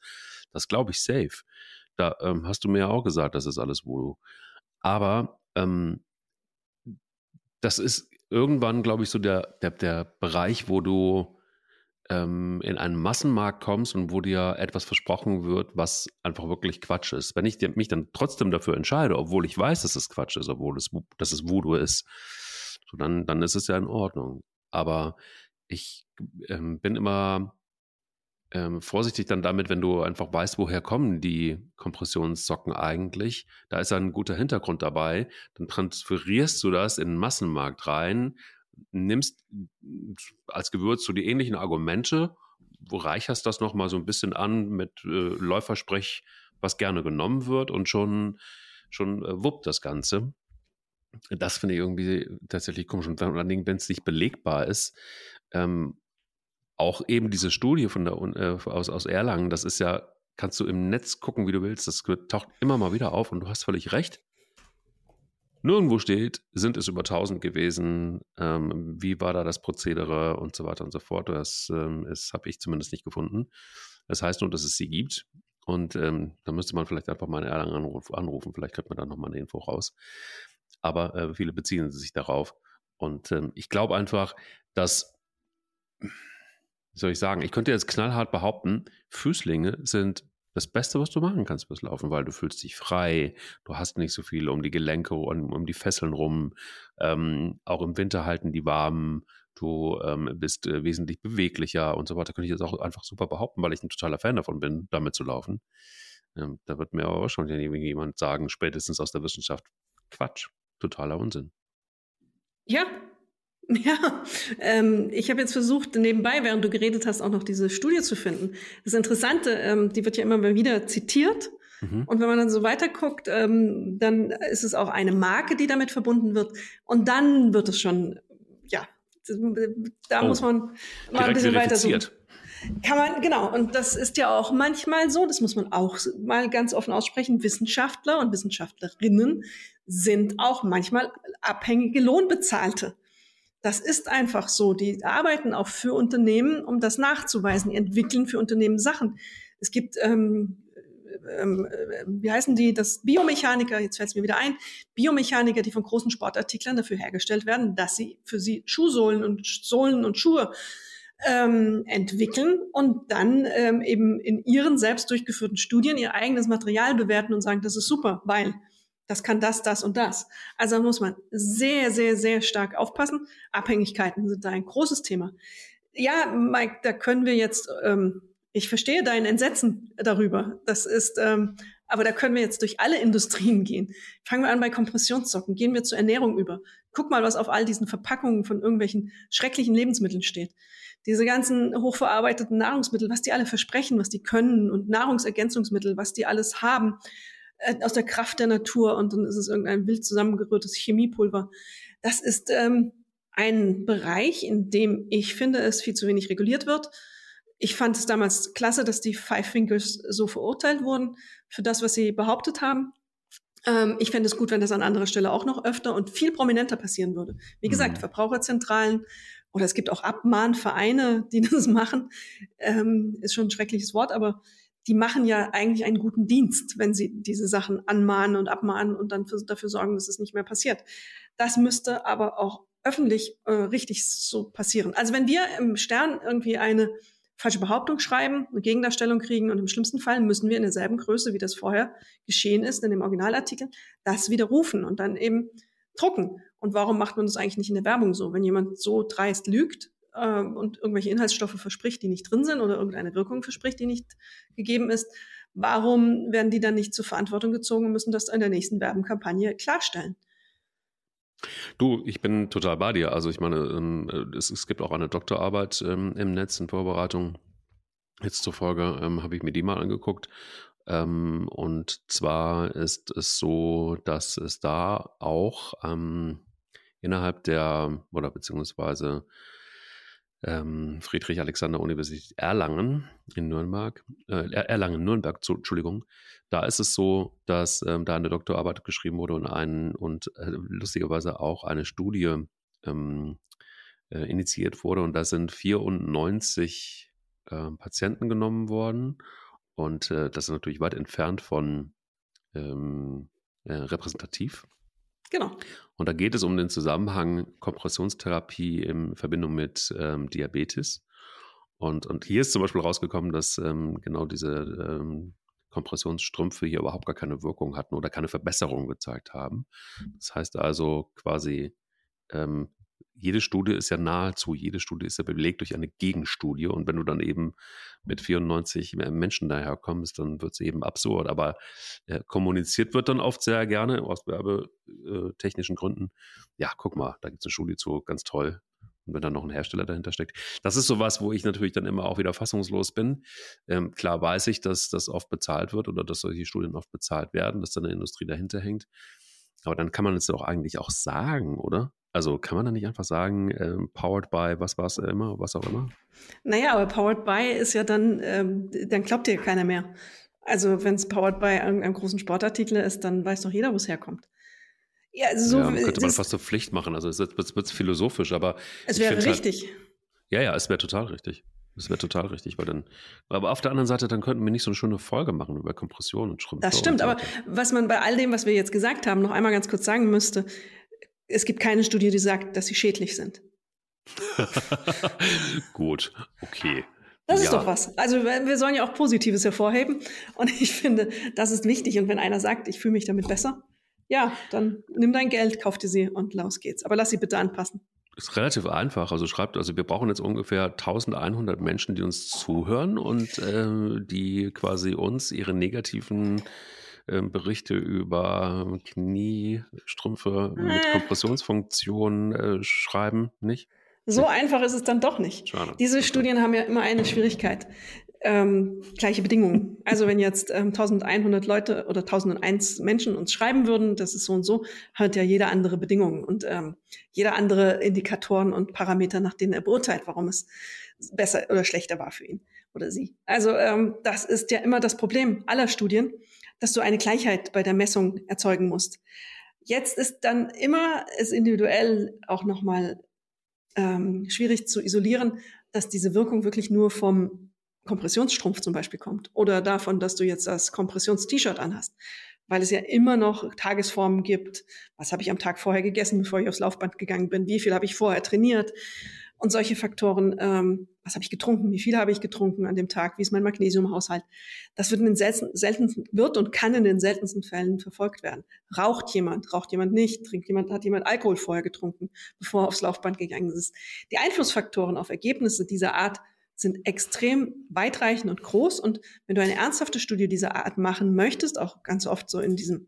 Das glaube ich safe. Da ähm, hast du mir ja auch gesagt, das ist alles Voodoo. Aber ähm, das ist irgendwann, glaube ich, so der, der, der Bereich, wo du ähm, in einen Massenmarkt kommst und wo dir etwas versprochen wird, was einfach wirklich Quatsch ist. Wenn ich mich dann trotzdem dafür entscheide, obwohl ich weiß, dass es Quatsch ist, obwohl es, dass es Voodoo ist, so dann, dann ist es ja in Ordnung. Aber ich ähm, bin immer ähm, vorsichtig dann damit, wenn du einfach weißt, woher kommen die Kompressionssocken eigentlich. Da ist ein guter Hintergrund dabei. Dann transferierst du das in den Massenmarkt rein nimmst als Gewürz so die ähnlichen Argumente, reicherst das nochmal so ein bisschen an mit äh, Läufersprech, was gerne genommen wird und schon, schon äh, wuppt das Ganze. Das finde ich irgendwie tatsächlich komisch. Und Dingen, wenn es nicht belegbar ist, ähm, auch eben diese Studie von der, äh, aus, aus Erlangen, das ist ja, kannst du im Netz gucken, wie du willst, das taucht immer mal wieder auf und du hast völlig recht. Nirgendwo steht, sind es über 1000 gewesen, ähm, wie war da das Prozedere und so weiter und so fort. Das, ähm, das habe ich zumindest nicht gefunden. Das heißt nur, dass es sie gibt. Und ähm, da müsste man vielleicht einfach mal eine Erlangen anruf, anrufen. Vielleicht kriegt man da nochmal eine Info raus. Aber äh, viele beziehen sich darauf. Und ähm, ich glaube einfach, dass, wie soll ich sagen, ich könnte jetzt knallhart behaupten, Füßlinge sind das Beste, was du machen kannst fürs Laufen, weil du fühlst dich frei, du hast nicht so viel um die Gelenke und um die Fesseln rum. Ähm, auch im Winter halten die warm, du ähm, bist äh, wesentlich beweglicher und so weiter. Könnte ich jetzt auch einfach super behaupten, weil ich ein totaler Fan davon bin, damit zu laufen. Ähm, da wird mir aber schon jemand sagen, spätestens aus der Wissenschaft, Quatsch, totaler Unsinn. Ja, Ja, ähm, ich habe jetzt versucht, nebenbei, während du geredet hast, auch noch diese Studie zu finden. Das Interessante, ähm, die wird ja immer mal wieder zitiert. Mhm. Und wenn man dann so weiterguckt, ähm, dann ist es auch eine Marke, die damit verbunden wird. Und dann wird es schon, ja, da oh, muss man mal ein bisschen weiter suchen. Kann man, genau. Und das ist ja auch manchmal so, das muss man auch mal ganz offen aussprechen, Wissenschaftler und Wissenschaftlerinnen sind auch manchmal abhängige Lohnbezahlte. Das ist einfach so. Die arbeiten auch für Unternehmen, um das nachzuweisen. Die entwickeln für Unternehmen Sachen. Es gibt, ähm, ähm, äh, wie heißen die, das Biomechaniker, jetzt fällt es mir wieder ein, Biomechaniker, die von großen Sportartiklern dafür hergestellt werden, dass sie für sie Schuhsohlen und Sohlen und Schuhe ähm, entwickeln und dann ähm, eben in ihren selbst durchgeführten Studien ihr eigenes Material bewerten und sagen, das ist super, weil das kann das, das und das. Also muss man sehr, sehr, sehr stark aufpassen. Abhängigkeiten sind da ein großes Thema. Ja, Mike, da können wir jetzt, ähm, ich verstehe dein Entsetzen darüber. Das ist, ähm, aber da können wir jetzt durch alle Industrien gehen. Fangen wir an bei Kompressionssocken, gehen wir zur Ernährung über. Guck mal, was auf all diesen Verpackungen von irgendwelchen schrecklichen Lebensmitteln steht. Diese ganzen hochverarbeiteten Nahrungsmittel, was die alle versprechen, was die können und Nahrungsergänzungsmittel, was die alles haben aus der Kraft der Natur und dann ist es irgendein wild zusammengerührtes Chemiepulver. Das ist ähm, ein Bereich, in dem ich finde, es viel zu wenig reguliert wird. Ich fand es damals klasse, dass die Five Fingers so verurteilt wurden für das, was sie behauptet haben. Ähm, ich fände es gut, wenn das an anderer Stelle auch noch öfter und viel prominenter passieren würde. Wie gesagt, mhm. Verbraucherzentralen oder es gibt auch Abmahnvereine, die das machen. Ähm, ist schon ein schreckliches Wort, aber die machen ja eigentlich einen guten Dienst, wenn sie diese Sachen anmahnen und abmahnen und dann für, dafür sorgen, dass es nicht mehr passiert. Das müsste aber auch öffentlich äh, richtig so passieren. Also wenn wir im Stern irgendwie eine falsche Behauptung schreiben, eine Gegendarstellung kriegen und im schlimmsten Fall müssen wir in derselben Größe, wie das vorher geschehen ist in dem Originalartikel, das widerrufen und dann eben drucken. Und warum macht man das eigentlich nicht in der Werbung so? Wenn jemand so dreist lügt äh, und irgendwelche Inhaltsstoffe verspricht, die nicht drin sind oder irgendeine Wirkung verspricht, die nicht gegeben ist, warum werden die dann nicht zur Verantwortung gezogen und müssen das in der nächsten Werbenkampagne klarstellen? Du, ich bin total bei dir. Also ich meine, ähm, es, es gibt auch eine Doktorarbeit ähm, im Netz in Vorbereitung. Jetzt zur Folge ähm, habe ich mir die mal angeguckt. Ähm, und zwar ist es so, dass es da auch ähm, innerhalb der, oder beziehungsweise ähm, Friedrich Alexander Universität Erlangen in Nürnberg, äh, Erlangen, Nürnberg, zu, Entschuldigung, da ist es so, dass ähm, da eine Doktorarbeit geschrieben wurde und, ein, und äh, lustigerweise auch eine Studie ähm, äh, initiiert wurde. Und da sind 94 äh, Patienten genommen worden. Und äh, das ist natürlich weit entfernt von ähm, äh, repräsentativ. Genau. Und da geht es um den Zusammenhang Kompressionstherapie in Verbindung mit ähm, Diabetes. Und, und hier ist zum Beispiel rausgekommen, dass ähm, genau diese ähm, Kompressionsstrümpfe hier überhaupt gar keine Wirkung hatten oder keine Verbesserung gezeigt haben. Mhm. Das heißt also quasi, ähm, jede Studie ist ja nahezu, jede Studie ist ja belegt durch eine Gegenstudie. Und wenn du dann eben mit 94 Menschen daherkommst, dann wird es eben absurd. Aber äh, kommuniziert wird dann oft sehr gerne aus werbetechnischen Gründen. Ja, guck mal, da gibt es eine Studie zu, ganz toll. Und wenn dann noch ein Hersteller dahinter steckt. Das ist sowas, wo ich natürlich dann immer auch wieder fassungslos bin. Ähm, klar weiß ich, dass das oft bezahlt wird oder dass solche Studien oft bezahlt werden, dass da eine Industrie dahinter hängt. Aber dann kann man es doch eigentlich auch sagen, oder? Also kann man dann nicht einfach sagen, ähm, powered by was war es immer, was auch immer? Naja, aber powered by ist ja dann, ähm, dann glaubt dir keiner mehr. Also wenn es powered by einem großen Sportartikel ist, dann weiß doch jeder, wo es herkommt. Ja, so ja, könnte man fast zur Pflicht machen. Also es wird, philosophisch, aber. Es wäre halt richtig. Halt, ja, ja, es wäre total richtig. Es wäre total richtig, weil dann, aber auf der anderen Seite, dann könnten wir nicht so eine schöne Folge machen über Kompression und Schrumpf. Das stimmt, aber was man bei all dem, was wir jetzt gesagt haben, noch einmal ganz kurz sagen müsste, es gibt keine Studie, die sagt, dass sie schädlich sind. Gut, okay. Das ja. ist doch was. Also wir sollen ja auch Positives hervorheben. Und ich finde, das ist wichtig. Und wenn einer sagt, ich fühle mich damit besser, ja, dann nimm dein Geld, kauf dir sie und los geht's. Aber lass sie bitte anpassen. Ist relativ einfach. Also schreibt, also wir brauchen jetzt ungefähr 1100 Menschen, die uns zuhören und äh, die quasi uns ihre negativen äh, Berichte über Kniestrümpfe mit Kompressionsfunktion äh, schreiben, nicht? So einfach ist es dann doch nicht. Schade. Diese Studien haben ja immer eine Schwierigkeit ähm, gleiche Bedingungen. Also wenn jetzt ähm, 1100 Leute oder 1001 Menschen uns schreiben würden, das ist so und so, hat ja jeder andere Bedingungen und ähm, jeder andere Indikatoren und Parameter, nach denen er beurteilt, warum es besser oder schlechter war für ihn oder sie. Also ähm, das ist ja immer das Problem aller Studien, dass du eine Gleichheit bei der Messung erzeugen musst. Jetzt ist dann immer es individuell auch nochmal ähm, schwierig zu isolieren, dass diese Wirkung wirklich nur vom Kompressionsstrumpf zum Beispiel kommt oder davon, dass du jetzt das Kompressions-T-Shirt anhast, weil es ja immer noch Tagesformen gibt. Was habe ich am Tag vorher gegessen, bevor ich aufs Laufband gegangen bin? Wie viel habe ich vorher trainiert? und solche Faktoren, ähm, was habe ich getrunken, wie viel habe ich getrunken an dem Tag, wie ist mein Magnesiumhaushalt, das wird in den selten, seltensten, wird und kann in den seltensten Fällen verfolgt werden. Raucht jemand, raucht jemand nicht, trinkt jemand, hat jemand Alkohol vorher getrunken, bevor er aufs Laufband gegangen ist. Die Einflussfaktoren auf Ergebnisse dieser Art sind extrem weitreichend und groß. Und wenn du eine ernsthafte Studie dieser Art machen möchtest, auch ganz oft so in diesem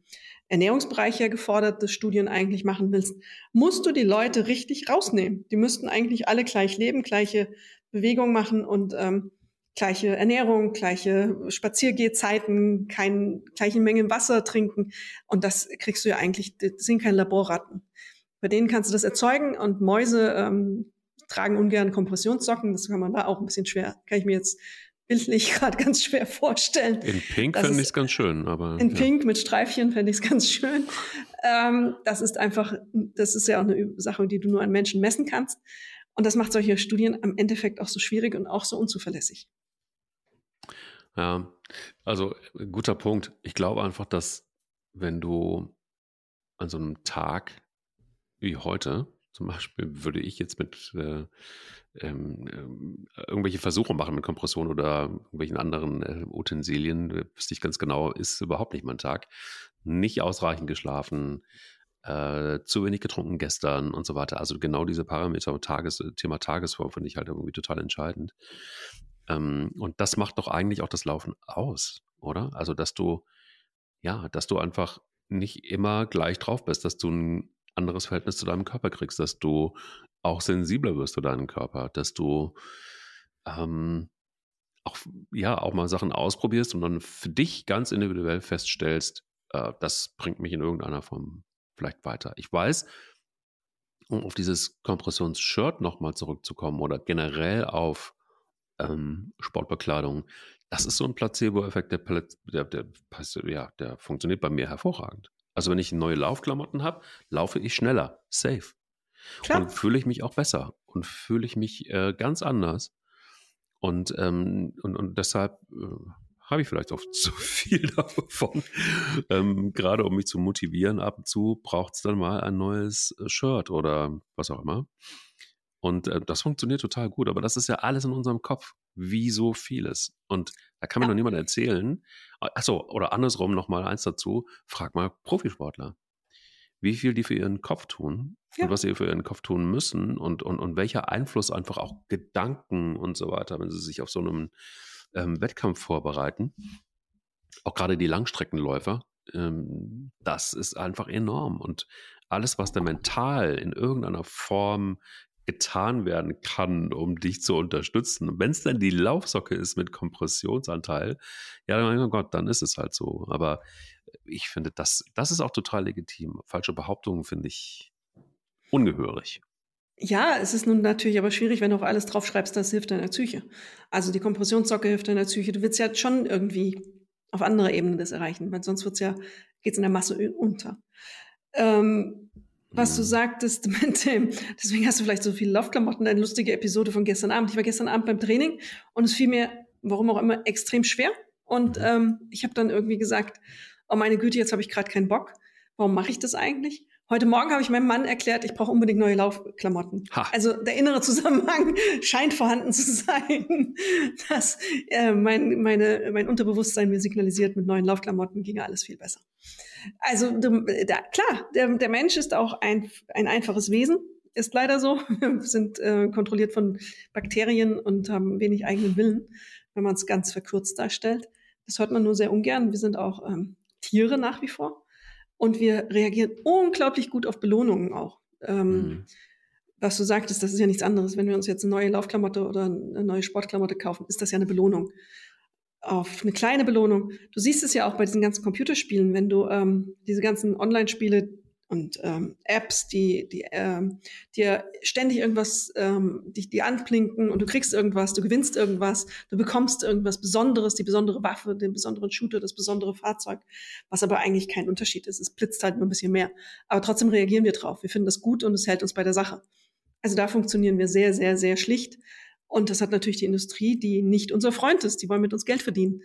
Ernährungsbereich ja geforderte Studien eigentlich machen willst, musst du die Leute richtig rausnehmen. Die müssten eigentlich alle gleich leben, gleiche Bewegung machen und ähm, gleiche Ernährung, gleiche Spaziergehzeiten, kein, gleiche Menge Wasser trinken. Und das kriegst du ja eigentlich, das sind keine Laborratten. Bei denen kannst du das erzeugen und Mäuse ähm, tragen ungern Kompressionssocken. Das kann man da auch ein bisschen schwer, kann ich mir jetzt bildlich gerade ganz schwer vorstellen. In Pink fände ich es ganz schön, aber. In ja. Pink mit Streifchen fände ich es ganz schön. Ähm, das ist einfach, das ist ja auch eine Sache, die du nur an Menschen messen kannst. Und das macht solche Studien am Endeffekt auch so schwierig und auch so unzuverlässig. Ja, also guter Punkt. Ich glaube einfach, dass wenn du an so einem Tag wie heute zum Beispiel würde ich jetzt mit äh, ähm, ähm, irgendwelche Versuche machen mit Kompression oder irgendwelchen anderen äh, Utensilien, wüsste ich ganz genau, ist überhaupt nicht mein Tag. Nicht ausreichend geschlafen, äh, zu wenig getrunken gestern und so weiter. Also genau diese Parameter und Tages, Thema Tagesform finde ich halt irgendwie total entscheidend. Ähm, und das macht doch eigentlich auch das Laufen aus, oder? Also, dass du, ja, dass du einfach nicht immer gleich drauf bist, dass du ein anderes Verhältnis zu deinem Körper kriegst, dass du auch sensibler wirst für deinen Körper, dass du ähm, auch, ja, auch mal Sachen ausprobierst und dann für dich ganz individuell feststellst, äh, das bringt mich in irgendeiner Form vielleicht weiter. Ich weiß, um auf dieses Kompressions-Shirt nochmal zurückzukommen oder generell auf ähm, Sportbekleidung, das ist so ein Placebo-Effekt, der, der, der, ja, der funktioniert bei mir hervorragend. Also wenn ich neue Laufklamotten habe, laufe ich schneller, safe. Klar. Und fühle ich mich auch besser und fühle ich mich äh, ganz anders. Und, ähm, und, und deshalb äh, habe ich vielleicht auch zu viel davon. ähm, gerade um mich zu motivieren, ab und zu braucht es dann mal ein neues äh, Shirt oder was auch immer. Und äh, das funktioniert total gut, aber das ist ja alles in unserem Kopf, wie so vieles. Und da kann mir ja. noch niemand erzählen. Achso, oder andersrum nochmal eins dazu, frag mal Profisportler. Wie viel die für ihren Kopf tun ja. und was sie für ihren Kopf tun müssen und, und, und welcher Einfluss einfach auch Gedanken und so weiter, wenn sie sich auf so einem ähm, Wettkampf vorbereiten. Auch gerade die Langstreckenläufer, ähm, das ist einfach enorm. Und alles, was da mental in irgendeiner Form getan werden kann, um dich zu unterstützen. Wenn es dann die Laufsocke ist mit Kompressionsanteil, ja, mein Gott, dann ist es halt so. Aber ich finde, das, das ist auch total legitim. Falsche Behauptungen finde ich ungehörig. Ja, es ist nun natürlich aber schwierig, wenn du auf alles draufschreibst, das hilft deiner Psyche. Also die Kompressionssocke hilft deiner Psyche. Du willst ja schon irgendwie auf anderer Ebene das erreichen, weil sonst wird's ja, geht's in der Masse unter. Ähm, was du sagtest mit dem, deswegen hast du vielleicht so viele Laufklamotten, eine lustige Episode von gestern Abend. Ich war gestern Abend beim Training und es fiel mir, warum auch immer, extrem schwer. Und mhm. ähm, ich habe dann irgendwie gesagt, oh meine Güte, jetzt habe ich gerade keinen Bock. Warum mache ich das eigentlich? Heute Morgen habe ich meinem Mann erklärt, ich brauche unbedingt neue Laufklamotten. Ha. Also der innere Zusammenhang scheint vorhanden zu sein, dass äh, mein, meine, mein Unterbewusstsein mir signalisiert, mit neuen Laufklamotten ginge alles viel besser. Also da, klar, der, der Mensch ist auch ein, ein einfaches Wesen, ist leider so. Wir sind äh, kontrolliert von Bakterien und haben wenig eigenen Willen, wenn man es ganz verkürzt darstellt. Das hört man nur sehr ungern. Wir sind auch ähm, Tiere nach wie vor. Und wir reagieren unglaublich gut auf Belohnungen auch. Ähm, mhm. Was du sagtest, das ist ja nichts anderes. Wenn wir uns jetzt eine neue Laufklamotte oder eine neue Sportklamotte kaufen, ist das ja eine Belohnung auf eine kleine Belohnung. Du siehst es ja auch bei diesen ganzen Computerspielen, wenn du ähm, diese ganzen Online-Spiele und ähm, Apps, die, die ähm, dir ständig irgendwas, ähm, die, die anblinken und du kriegst irgendwas, du gewinnst irgendwas, du bekommst irgendwas Besonderes, die besondere Waffe, den besonderen Shooter, das besondere Fahrzeug, was aber eigentlich kein Unterschied ist. Es blitzt halt nur ein bisschen mehr. Aber trotzdem reagieren wir drauf. Wir finden das gut und es hält uns bei der Sache. Also da funktionieren wir sehr, sehr, sehr schlicht. Und das hat natürlich die Industrie, die nicht unser Freund ist, die wollen mit uns Geld verdienen,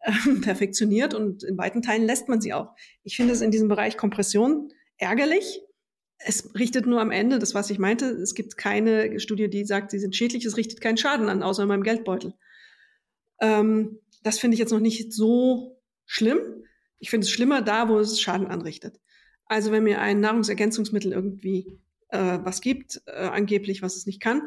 äh, perfektioniert und in weiten Teilen lässt man sie auch. Ich finde es in diesem Bereich Kompression ärgerlich, es richtet nur am Ende, das was ich meinte, es gibt keine Studie, die sagt, sie sind schädlich, es richtet keinen Schaden an, außer in meinem Geldbeutel. Ähm, das finde ich jetzt noch nicht so schlimm. Ich finde es schlimmer da, wo es Schaden anrichtet. Also wenn mir ein Nahrungsergänzungsmittel irgendwie äh, was gibt, äh, angeblich, was es nicht kann,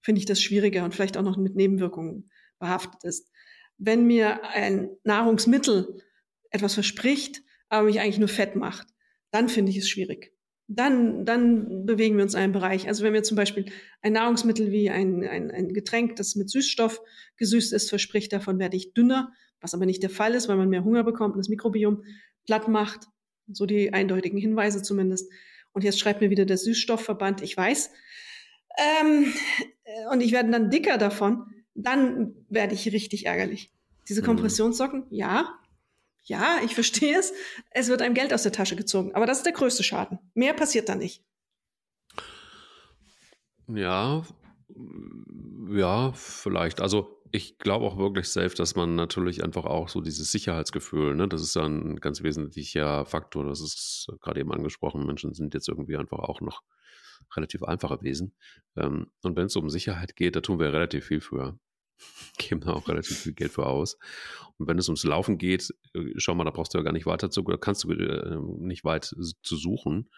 finde ich das schwieriger und vielleicht auch noch mit Nebenwirkungen behaftet ist. Wenn mir ein Nahrungsmittel etwas verspricht, aber mich eigentlich nur fett macht, dann finde ich es schwierig dann, dann bewegen wir uns in einem Bereich. Also wenn wir zum Beispiel ein Nahrungsmittel wie ein, ein, ein Getränk, das mit Süßstoff gesüßt ist, verspricht, davon werde ich dünner, was aber nicht der Fall ist, weil man mehr Hunger bekommt und das Mikrobiom platt macht. So die eindeutigen Hinweise zumindest. Und jetzt schreibt mir wieder der Süßstoffverband, ich weiß. Ähm, und ich werde dann dicker davon, dann werde ich richtig ärgerlich. Diese mhm. Kompressionssocken, ja, ja, ich verstehe es. Es wird einem Geld aus der Tasche gezogen. Aber das ist der größte Schaden. Mehr passiert da nicht. Ja, ja, vielleicht. Also ich glaube auch wirklich safe, dass man natürlich einfach auch so dieses Sicherheitsgefühl, ne, das ist ja ein ganz wesentlicher Faktor. Das ist gerade eben angesprochen. Menschen sind jetzt irgendwie einfach auch noch relativ einfache Wesen. Ähm, und wenn es um Sicherheit geht, da tun wir relativ viel für. geben da auch relativ viel Geld für aus. Und wenn es ums Laufen geht, äh, schau mal, da brauchst du ja gar nicht weiter zu, kannst du äh, nicht weit zu suchen.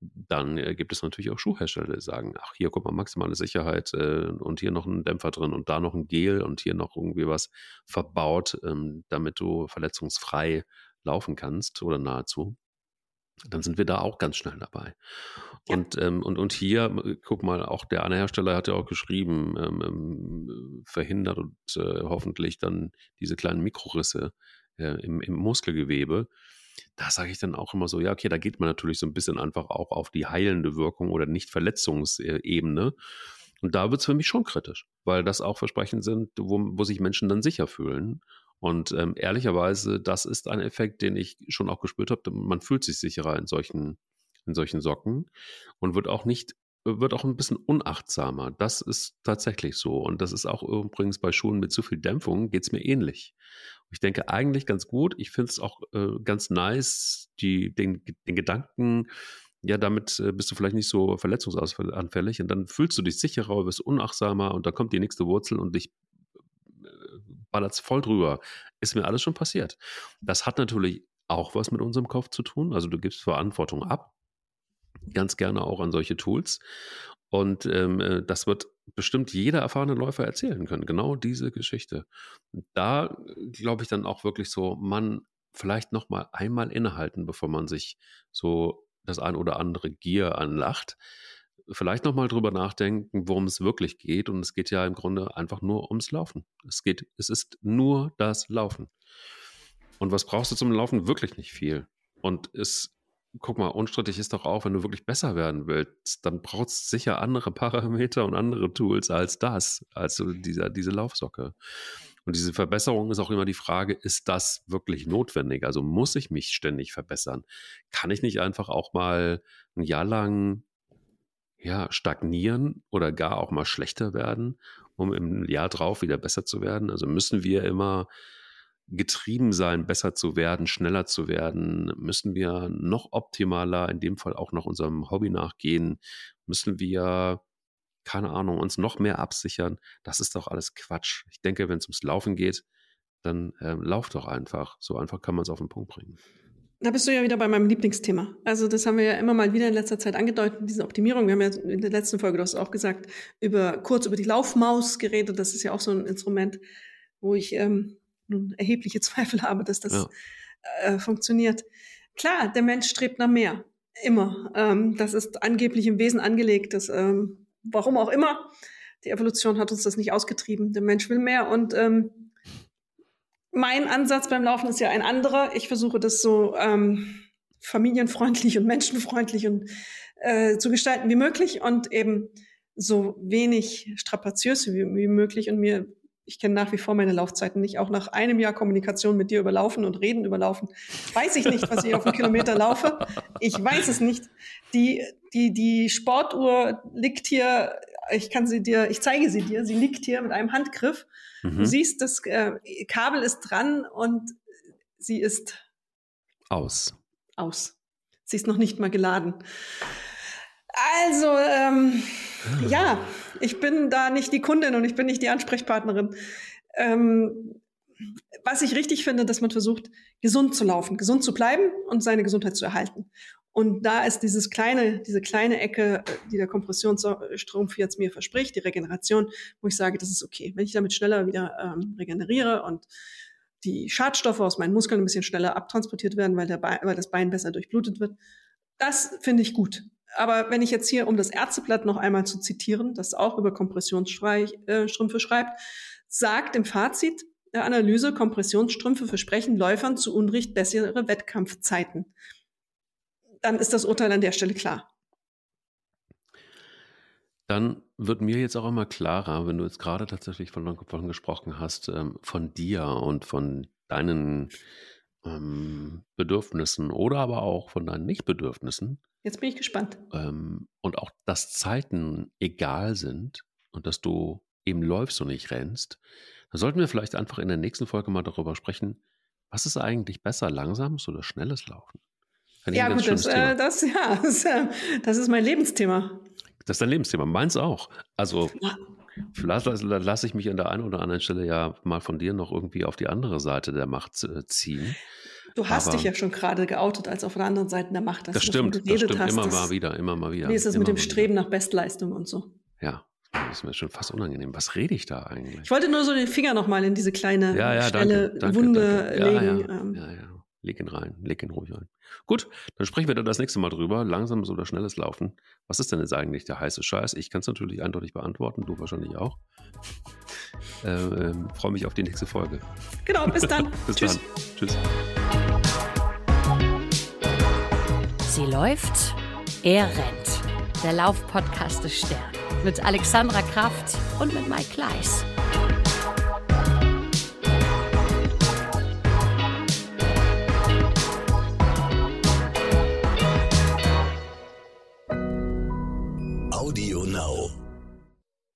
Dann äh, gibt es natürlich auch Schuhhersteller, die sagen, ach, hier guck mal, maximale Sicherheit äh, und hier noch ein Dämpfer drin und da noch ein Gel und hier noch irgendwie was verbaut, ähm, damit du verletzungsfrei laufen kannst oder nahezu dann sind wir da auch ganz schnell dabei. Ja. Und, ähm, und, und hier, guck mal, auch der eine Hersteller hat ja auch geschrieben, ähm, ähm, verhindert und äh, hoffentlich dann diese kleinen Mikrorisse äh, im, im Muskelgewebe. Da sage ich dann auch immer so, ja, okay, da geht man natürlich so ein bisschen einfach auch auf die heilende Wirkung oder Nicht-Verletzungsebene. Und da wird es für mich schon kritisch, weil das auch Versprechen sind, wo, wo sich Menschen dann sicher fühlen. Und ähm, ehrlicherweise, das ist ein Effekt, den ich schon auch gespürt habe. Man fühlt sich sicherer in solchen, in solchen Socken und wird auch nicht, wird auch ein bisschen unachtsamer. Das ist tatsächlich so. Und das ist auch übrigens bei Schuhen mit zu viel Dämpfung, geht es mir ähnlich. Ich denke eigentlich ganz gut. Ich finde es auch äh, ganz nice, die, den, den Gedanken, ja, damit äh, bist du vielleicht nicht so verletzungsanfällig und dann fühlst du dich sicherer, wirst unachtsamer und dann kommt die nächste Wurzel und dich ballert es voll drüber. Ist mir alles schon passiert. Das hat natürlich auch was mit unserem Kopf zu tun. Also du gibst Verantwortung ab, ganz gerne auch an solche Tools. Und ähm, äh, das wird bestimmt jeder erfahrene Läufer erzählen können. Genau diese Geschichte. Da glaube ich dann auch wirklich so, man vielleicht noch mal einmal innehalten, bevor man sich so das ein oder andere Gier anlacht vielleicht nochmal drüber nachdenken, worum es wirklich geht. Und es geht ja im Grunde einfach nur ums Laufen. Es geht, es ist nur das Laufen. Und was brauchst du zum Laufen? Wirklich nicht viel. Und es, guck mal, unstrittig ist doch auch, wenn du wirklich besser werden willst, dann brauchst du sicher andere Parameter und andere Tools als das, als dieser, diese Laufsocke. Und diese Verbesserung ist auch immer die Frage, ist das wirklich notwendig? Also muss ich mich ständig verbessern? Kann ich nicht einfach auch mal ein Jahr lang ja, stagnieren oder gar auch mal schlechter werden, um im Jahr drauf wieder besser zu werden? Also müssen wir immer getrieben sein, besser zu werden, schneller zu werden? Müssen wir noch optimaler, in dem Fall auch noch unserem Hobby nachgehen? Müssen wir, keine Ahnung, uns noch mehr absichern? Das ist doch alles Quatsch. Ich denke, wenn es ums Laufen geht, dann äh, lauf doch einfach. So einfach kann man es auf den Punkt bringen. Da bist du ja wieder bei meinem Lieblingsthema. Also das haben wir ja immer mal wieder in letzter Zeit angedeutet, diese Optimierung. Wir haben ja in der letzten Folge, du hast auch gesagt, über kurz über die Laufmaus geredet. Das ist ja auch so ein Instrument, wo ich ähm, nun erhebliche Zweifel habe, dass das ja. äh, funktioniert. Klar, der Mensch strebt nach mehr. Immer. Ähm, das ist angeblich im Wesen angelegt. Das, ähm, warum auch immer. Die Evolution hat uns das nicht ausgetrieben. Der Mensch will mehr und ähm, mein Ansatz beim Laufen ist ja ein anderer. Ich versuche das so ähm, familienfreundlich und menschenfreundlich und äh, zu gestalten wie möglich und eben so wenig strapaziös wie, wie möglich. Und mir, ich kenne nach wie vor meine Laufzeiten nicht. Auch nach einem Jahr Kommunikation mit dir überlaufen und Reden überlaufen, weiß ich nicht, was ich auf einen Kilometer laufe. Ich weiß es nicht. Die, die, die Sportuhr liegt hier, ich kann sie dir, ich zeige sie dir, sie liegt hier mit einem Handgriff Mhm. Du siehst, das äh, Kabel ist dran und sie ist aus. Aus. Sie ist noch nicht mal geladen. Also, ähm, ja, ich bin da nicht die Kundin und ich bin nicht die Ansprechpartnerin. Ähm, was ich richtig finde, dass man versucht, gesund zu laufen, gesund zu bleiben und seine Gesundheit zu erhalten. Und da ist dieses kleine, diese kleine Ecke, die der Kompressionsstrumpf jetzt mir verspricht, die Regeneration, wo ich sage, das ist okay. Wenn ich damit schneller wieder ähm, regeneriere und die Schadstoffe aus meinen Muskeln ein bisschen schneller abtransportiert werden, weil, der Bein, weil das Bein besser durchblutet wird, das finde ich gut. Aber wenn ich jetzt hier, um das Ärzteblatt noch einmal zu zitieren, das auch über Kompressionsstrümpfe schreibt, sagt im Fazit der Analyse, Kompressionsstrümpfe versprechen Läufern zu Unrecht bessere Wettkampfzeiten. Dann ist das Urteil an der Stelle klar. Dann wird mir jetzt auch immer klarer, wenn du jetzt gerade tatsächlich von, davon gesprochen hast, ähm, von dir und von deinen ähm, Bedürfnissen oder aber auch von deinen Nichtbedürfnissen. Jetzt bin ich gespannt. Ähm, und auch, dass Zeiten egal sind und dass du eben läufst und nicht rennst, dann sollten wir vielleicht einfach in der nächsten Folge mal darüber sprechen, was ist eigentlich besser, langsames oder schnelles Laufen? Ja, gut, das, äh, das, ja das, äh, das, ist mein Lebensthema. Das ist dein Lebensthema, meins auch. Also ja. lasse lass ich mich an der einen oder anderen Stelle ja mal von dir noch irgendwie auf die andere Seite der Macht äh, ziehen. Du hast Aber, dich ja schon gerade geoutet als auf der anderen Seite der Macht. Das stimmt, das stimmt. Hast, immer mal wieder, immer mal wieder. Wie ist es mit dem Streben nach Bestleistung und so? Ja, das ist mir schon fast unangenehm. Was rede ich da eigentlich? Ich wollte nur so den Finger nochmal in diese kleine, ja, ja, schnelle danke, danke, Wunde danke. Ja, legen. Ja, ähm. ja, ja. Leg ihn rein, leg ihn ruhig rein. Gut, dann sprechen wir dann das nächste Mal drüber. Langsames oder schnelles Laufen. Was ist denn jetzt eigentlich der heiße Scheiß? Ich kann es natürlich eindeutig beantworten, du wahrscheinlich auch. Äh, äh, Freue mich auf die nächste Folge. Genau, bis dann. bis Tschüss. dann. Tschüss. Sie läuft, er rennt. Der Laufpodcast des Stern. Mit Alexandra Kraft und mit Mike Kleiss. now.